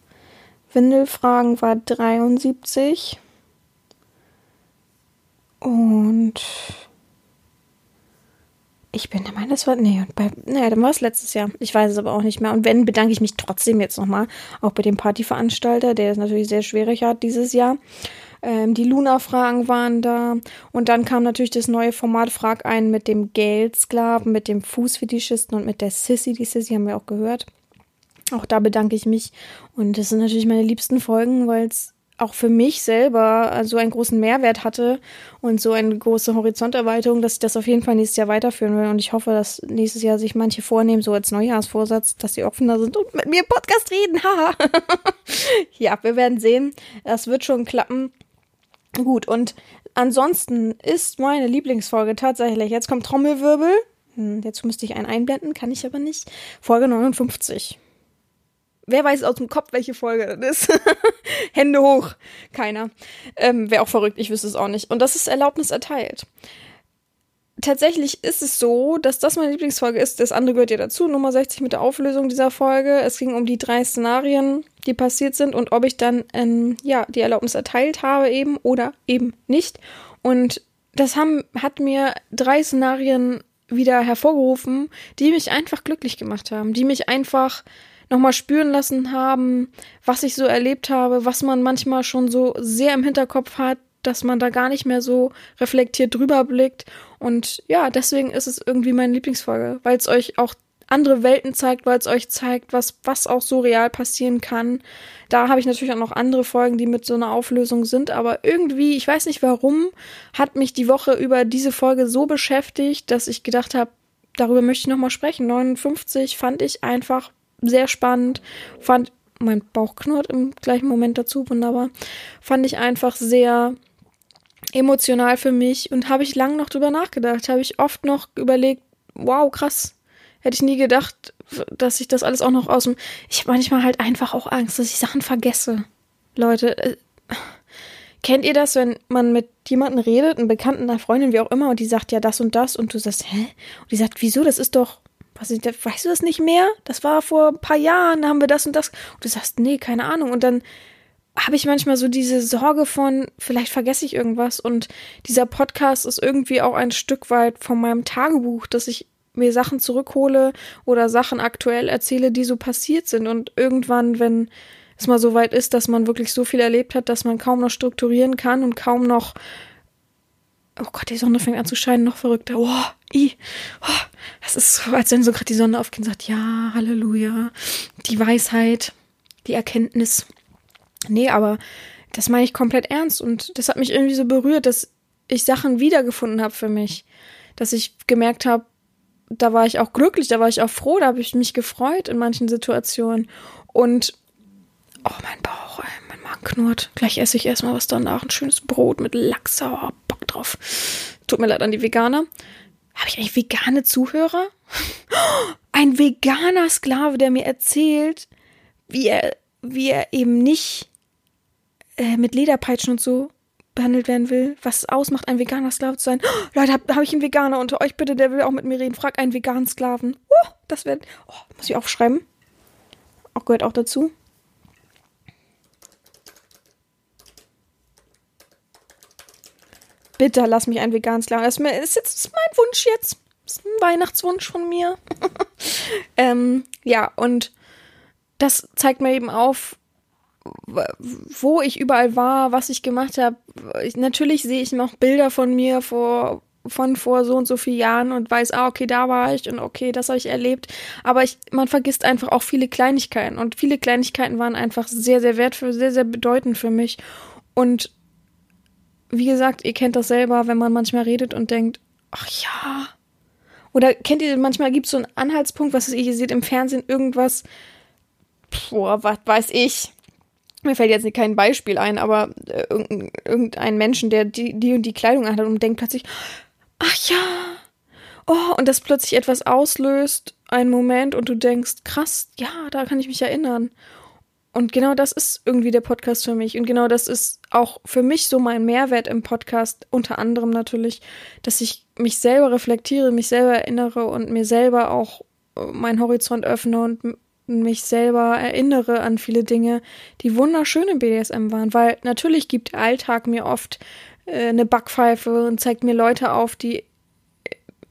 Windelfragen war 73. Und ich bin der Meinung, das war. Nee, und bei. Naja, dann war es letztes Jahr. Ich weiß es aber auch nicht mehr. Und wenn, bedanke ich mich trotzdem jetzt nochmal. Auch bei dem Partyveranstalter, der es natürlich sehr schwierig hat dieses Jahr. Ähm, die Luna-Fragen waren da. Und dann kam natürlich das neue Format Frag ein mit dem Geldsklaven, mit dem Fußfetischisten und mit der Sissy. Die Sissy haben wir auch gehört. Auch da bedanke ich mich. Und das sind natürlich meine liebsten Folgen, weil es auch für mich selber so also einen großen Mehrwert hatte und so eine große Horizonterweiterung, dass ich das auf jeden Fall nächstes Jahr weiterführen will. Und ich hoffe, dass nächstes Jahr sich manche vornehmen, so als Neujahrsvorsatz, dass sie offener sind und mit mir Podcast reden. Haha. ja, wir werden sehen. Das wird schon klappen. Gut, und ansonsten ist meine Lieblingsfolge tatsächlich, jetzt kommt Trommelwirbel. Hm, jetzt müsste ich einen einblenden, kann ich aber nicht. Folge 59. Wer weiß aus dem Kopf, welche Folge das ist? Hände hoch. Keiner. Ähm, Wäre auch verrückt, ich wüsste es auch nicht. Und das ist Erlaubnis erteilt. Tatsächlich ist es so, dass das meine Lieblingsfolge ist. Das andere gehört ja dazu, Nummer 60 mit der Auflösung dieser Folge. Es ging um die drei Szenarien, die passiert sind und ob ich dann ähm, ja die Erlaubnis erteilt habe eben oder eben nicht. Und das haben, hat mir drei Szenarien wieder hervorgerufen, die mich einfach glücklich gemacht haben, die mich einfach nochmal spüren lassen haben, was ich so erlebt habe, was man manchmal schon so sehr im Hinterkopf hat, dass man da gar nicht mehr so reflektiert drüber blickt. Und ja, deswegen ist es irgendwie meine Lieblingsfolge, weil es euch auch andere Welten zeigt, weil es euch zeigt, was, was auch so real passieren kann. Da habe ich natürlich auch noch andere Folgen, die mit so einer Auflösung sind, aber irgendwie, ich weiß nicht warum, hat mich die Woche über diese Folge so beschäftigt, dass ich gedacht habe, darüber möchte ich nochmal sprechen. 59 fand ich einfach sehr spannend. Fand mein Bauch knurrt im gleichen Moment dazu, wunderbar. Fand ich einfach sehr emotional für mich und habe ich lang noch drüber nachgedacht. Habe ich oft noch überlegt, wow, krass. Hätte ich nie gedacht, dass ich das alles auch noch aus dem. Ich habe manchmal halt einfach auch Angst, dass ich Sachen vergesse. Leute, äh, kennt ihr das, wenn man mit jemandem redet, einen Bekannten, einer Freundin, wie auch immer, und die sagt ja das und das und du sagst, hä? Und die sagt, wieso? Das ist doch was ich, weißt du das nicht mehr? Das war vor ein paar Jahren, da haben wir das und das. Und du sagst, nee, keine Ahnung. Und dann habe ich manchmal so diese Sorge von, vielleicht vergesse ich irgendwas. Und dieser Podcast ist irgendwie auch ein Stück weit von meinem Tagebuch, dass ich mir Sachen zurückhole oder Sachen aktuell erzähle, die so passiert sind. Und irgendwann, wenn es mal so weit ist, dass man wirklich so viel erlebt hat, dass man kaum noch strukturieren kann und kaum noch. Oh Gott, die Sonne fängt an zu scheinen, noch verrückter. Oh, i, oh, das ist so, als wenn so gerade die Sonne aufgeht und sagt, ja, Halleluja, die Weisheit, die Erkenntnis. Nee, aber das meine ich komplett ernst und das hat mich irgendwie so berührt, dass ich Sachen wiedergefunden habe für mich. Dass ich gemerkt habe, da war ich auch glücklich, da war ich auch froh, da habe ich mich gefreut in manchen Situationen. Und oh, mein Bauch, mein Magen knurrt. Gleich esse ich erstmal was danach. Ein schönes Brot mit Lachs, oh, Bock drauf. Tut mir leid an die Veganer. Habe ich eigentlich vegane Zuhörer? Ein veganer Sklave, der mir erzählt, wie er, wie er eben nicht äh, mit Lederpeitschen und so behandelt werden will, was es ausmacht, ein veganer Sklave zu sein. Leute, habe hab ich einen Veganer unter euch, bitte, der will auch mit mir reden. Frag einen veganen Sklaven. Oh, das wird, oh, muss ich aufschreiben. Auch gehört auch dazu. Bitte lass mich einen veganen Sklaven. Das ist, mir, ist jetzt mein Wunsch jetzt. Das ist ein Weihnachtswunsch von mir. ähm, ja, und das zeigt mir eben auf, wo ich überall war, was ich gemacht habe. Natürlich sehe ich noch Bilder von mir vor von vor so und so vielen Jahren und weiß, ah, okay, da war ich und okay, das habe ich erlebt. Aber ich, man vergisst einfach auch viele Kleinigkeiten und viele Kleinigkeiten waren einfach sehr, sehr wertvoll, sehr, sehr bedeutend für mich. Und wie gesagt, ihr kennt das selber, wenn man manchmal redet und denkt, ach ja. Oder kennt ihr, manchmal gibt es so einen Anhaltspunkt, was ihr seht im Fernsehen irgendwas, boah, was weiß ich, mir fällt jetzt kein Beispiel ein, aber äh, irgendein Menschen, der die, die und die Kleidung anhat und denkt plötzlich, ach ja, oh, und das plötzlich etwas auslöst, einen Moment und du denkst, krass, ja, da kann ich mich erinnern. Und genau das ist irgendwie der Podcast für mich. Und genau das ist auch für mich so mein Mehrwert im Podcast, unter anderem natürlich, dass ich mich selber reflektiere, mich selber erinnere und mir selber auch äh, meinen Horizont öffne und mich selber erinnere an viele Dinge, die wunderschön im BDSM waren, weil natürlich gibt der Alltag mir oft äh, eine Backpfeife und zeigt mir Leute auf, die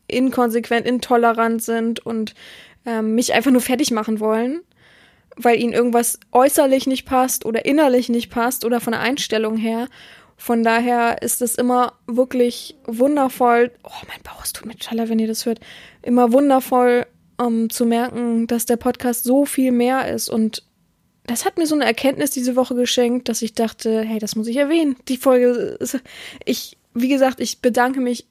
inkonsequent, intolerant sind und ähm, mich einfach nur fertig machen wollen, weil ihnen irgendwas äußerlich nicht passt oder innerlich nicht passt oder von der Einstellung her. Von daher ist es immer wirklich wundervoll. Oh, mein Bauch, es tut mir total wenn ihr das hört. Immer wundervoll um zu merken, dass der Podcast so viel mehr ist. Und das hat mir so eine Erkenntnis diese Woche geschenkt, dass ich dachte, hey, das muss ich erwähnen. Die Folge, ich, wie gesagt, ich bedanke mich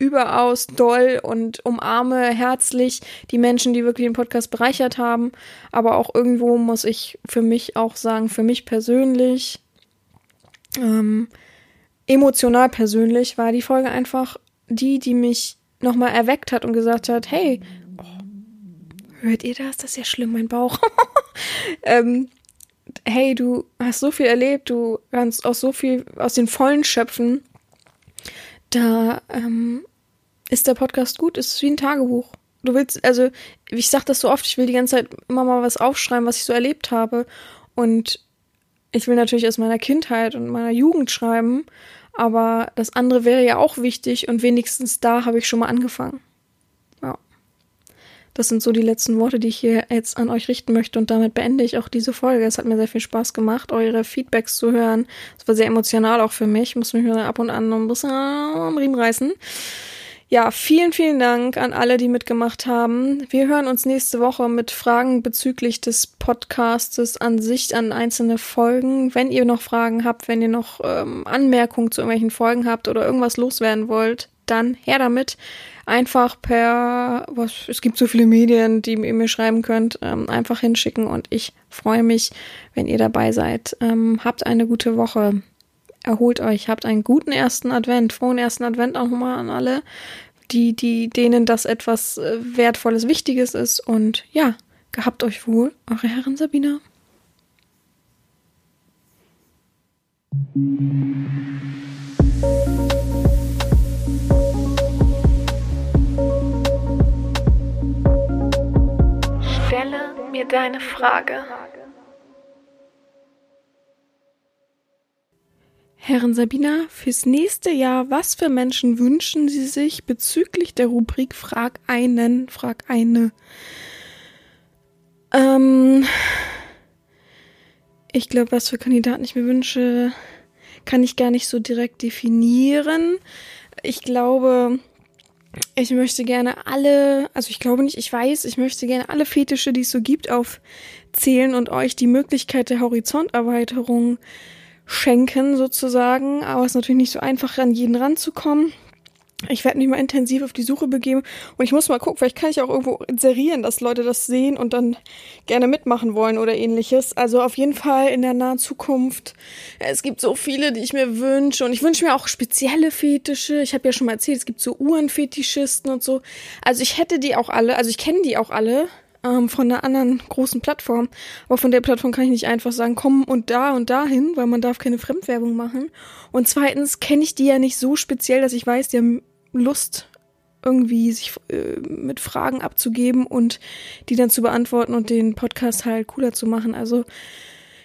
überaus doll und umarme herzlich die Menschen, die wirklich den Podcast bereichert haben. Aber auch irgendwo muss ich für mich auch sagen, für mich persönlich, ähm, emotional persönlich, war die Folge einfach die, die mich nochmal erweckt hat und gesagt hat, hey, Hört ihr das? Das ist ja schlimm, mein Bauch. ähm, hey, du hast so viel erlebt, du kannst auch so viel aus den Vollen schöpfen. Da ähm, ist der Podcast gut, ist wie ein Tagebuch. Du willst, also, ich sag das so oft, ich will die ganze Zeit immer mal was aufschreiben, was ich so erlebt habe. Und ich will natürlich aus meiner Kindheit und meiner Jugend schreiben, aber das andere wäre ja auch wichtig und wenigstens da habe ich schon mal angefangen. Das sind so die letzten Worte, die ich hier jetzt an euch richten möchte und damit beende ich auch diese Folge. Es hat mir sehr viel Spaß gemacht, eure Feedbacks zu hören. Es war sehr emotional auch für mich. Ich muss mich ab und an noch ein bisschen am Riemen reißen. Ja, vielen, vielen Dank an alle, die mitgemacht haben. Wir hören uns nächste Woche mit Fragen bezüglich des Podcastes an sich, an einzelne Folgen. Wenn ihr noch Fragen habt, wenn ihr noch ähm, Anmerkungen zu irgendwelchen Folgen habt oder irgendwas loswerden wollt, dann her damit einfach per, was, es gibt so viele Medien, die ihr mir schreiben könnt, ähm, einfach hinschicken und ich freue mich, wenn ihr dabei seid. Ähm, habt eine gute Woche. Erholt euch, habt einen guten ersten Advent, frohen ersten Advent auch nochmal an alle, die, die, denen das etwas äh, Wertvolles, Wichtiges ist und ja, gehabt euch wohl, eure Herren Sabina. mir deine Frage. Herren Sabina, fürs nächste Jahr, was für Menschen wünschen Sie sich bezüglich der Rubrik Frag einen, Frag eine? Ähm, Ich glaube, was für Kandidaten ich mir wünsche, kann ich gar nicht so direkt definieren. Ich glaube, ich möchte gerne alle, also ich glaube nicht, ich weiß, ich möchte gerne alle Fetische, die es so gibt, aufzählen und euch die Möglichkeit der Horizonterweiterung schenken, sozusagen. Aber es ist natürlich nicht so einfach, an jeden ranzukommen. Ich werde mich mal intensiv auf die Suche begeben und ich muss mal gucken, vielleicht kann ich auch irgendwo inserieren, dass Leute das sehen und dann gerne mitmachen wollen oder ähnliches. Also auf jeden Fall in der nahen Zukunft. Es gibt so viele, die ich mir wünsche und ich wünsche mir auch spezielle Fetische. Ich habe ja schon mal erzählt, es gibt so Uhrenfetischisten und so. Also ich hätte die auch alle, also ich kenne die auch alle ähm, von einer anderen großen Plattform. Aber von der Plattform kann ich nicht einfach sagen, komm und da und dahin, weil man darf keine Fremdwerbung machen. Und zweitens kenne ich die ja nicht so speziell, dass ich weiß, die haben Lust, irgendwie sich äh, mit Fragen abzugeben und die dann zu beantworten und den Podcast halt cooler zu machen. Also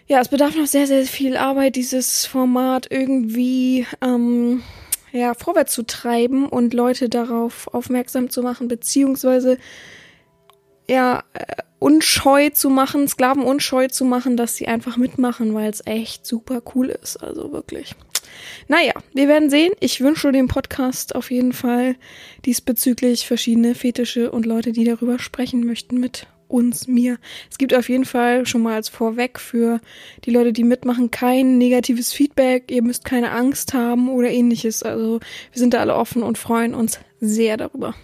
ja, es bedarf noch sehr, sehr viel Arbeit, dieses Format irgendwie ähm, ja, vorwärts zu treiben und Leute darauf aufmerksam zu machen, beziehungsweise ja, äh, unscheu zu machen, Sklaven unscheu zu machen, dass sie einfach mitmachen, weil es echt super cool ist. Also wirklich. Naja, wir werden sehen. Ich wünsche dem Podcast auf jeden Fall diesbezüglich verschiedene Fetische und Leute, die darüber sprechen möchten mit uns, mir. Es gibt auf jeden Fall schon mal als Vorweg für die Leute, die mitmachen, kein negatives Feedback. Ihr müsst keine Angst haben oder ähnliches. Also wir sind da alle offen und freuen uns sehr darüber.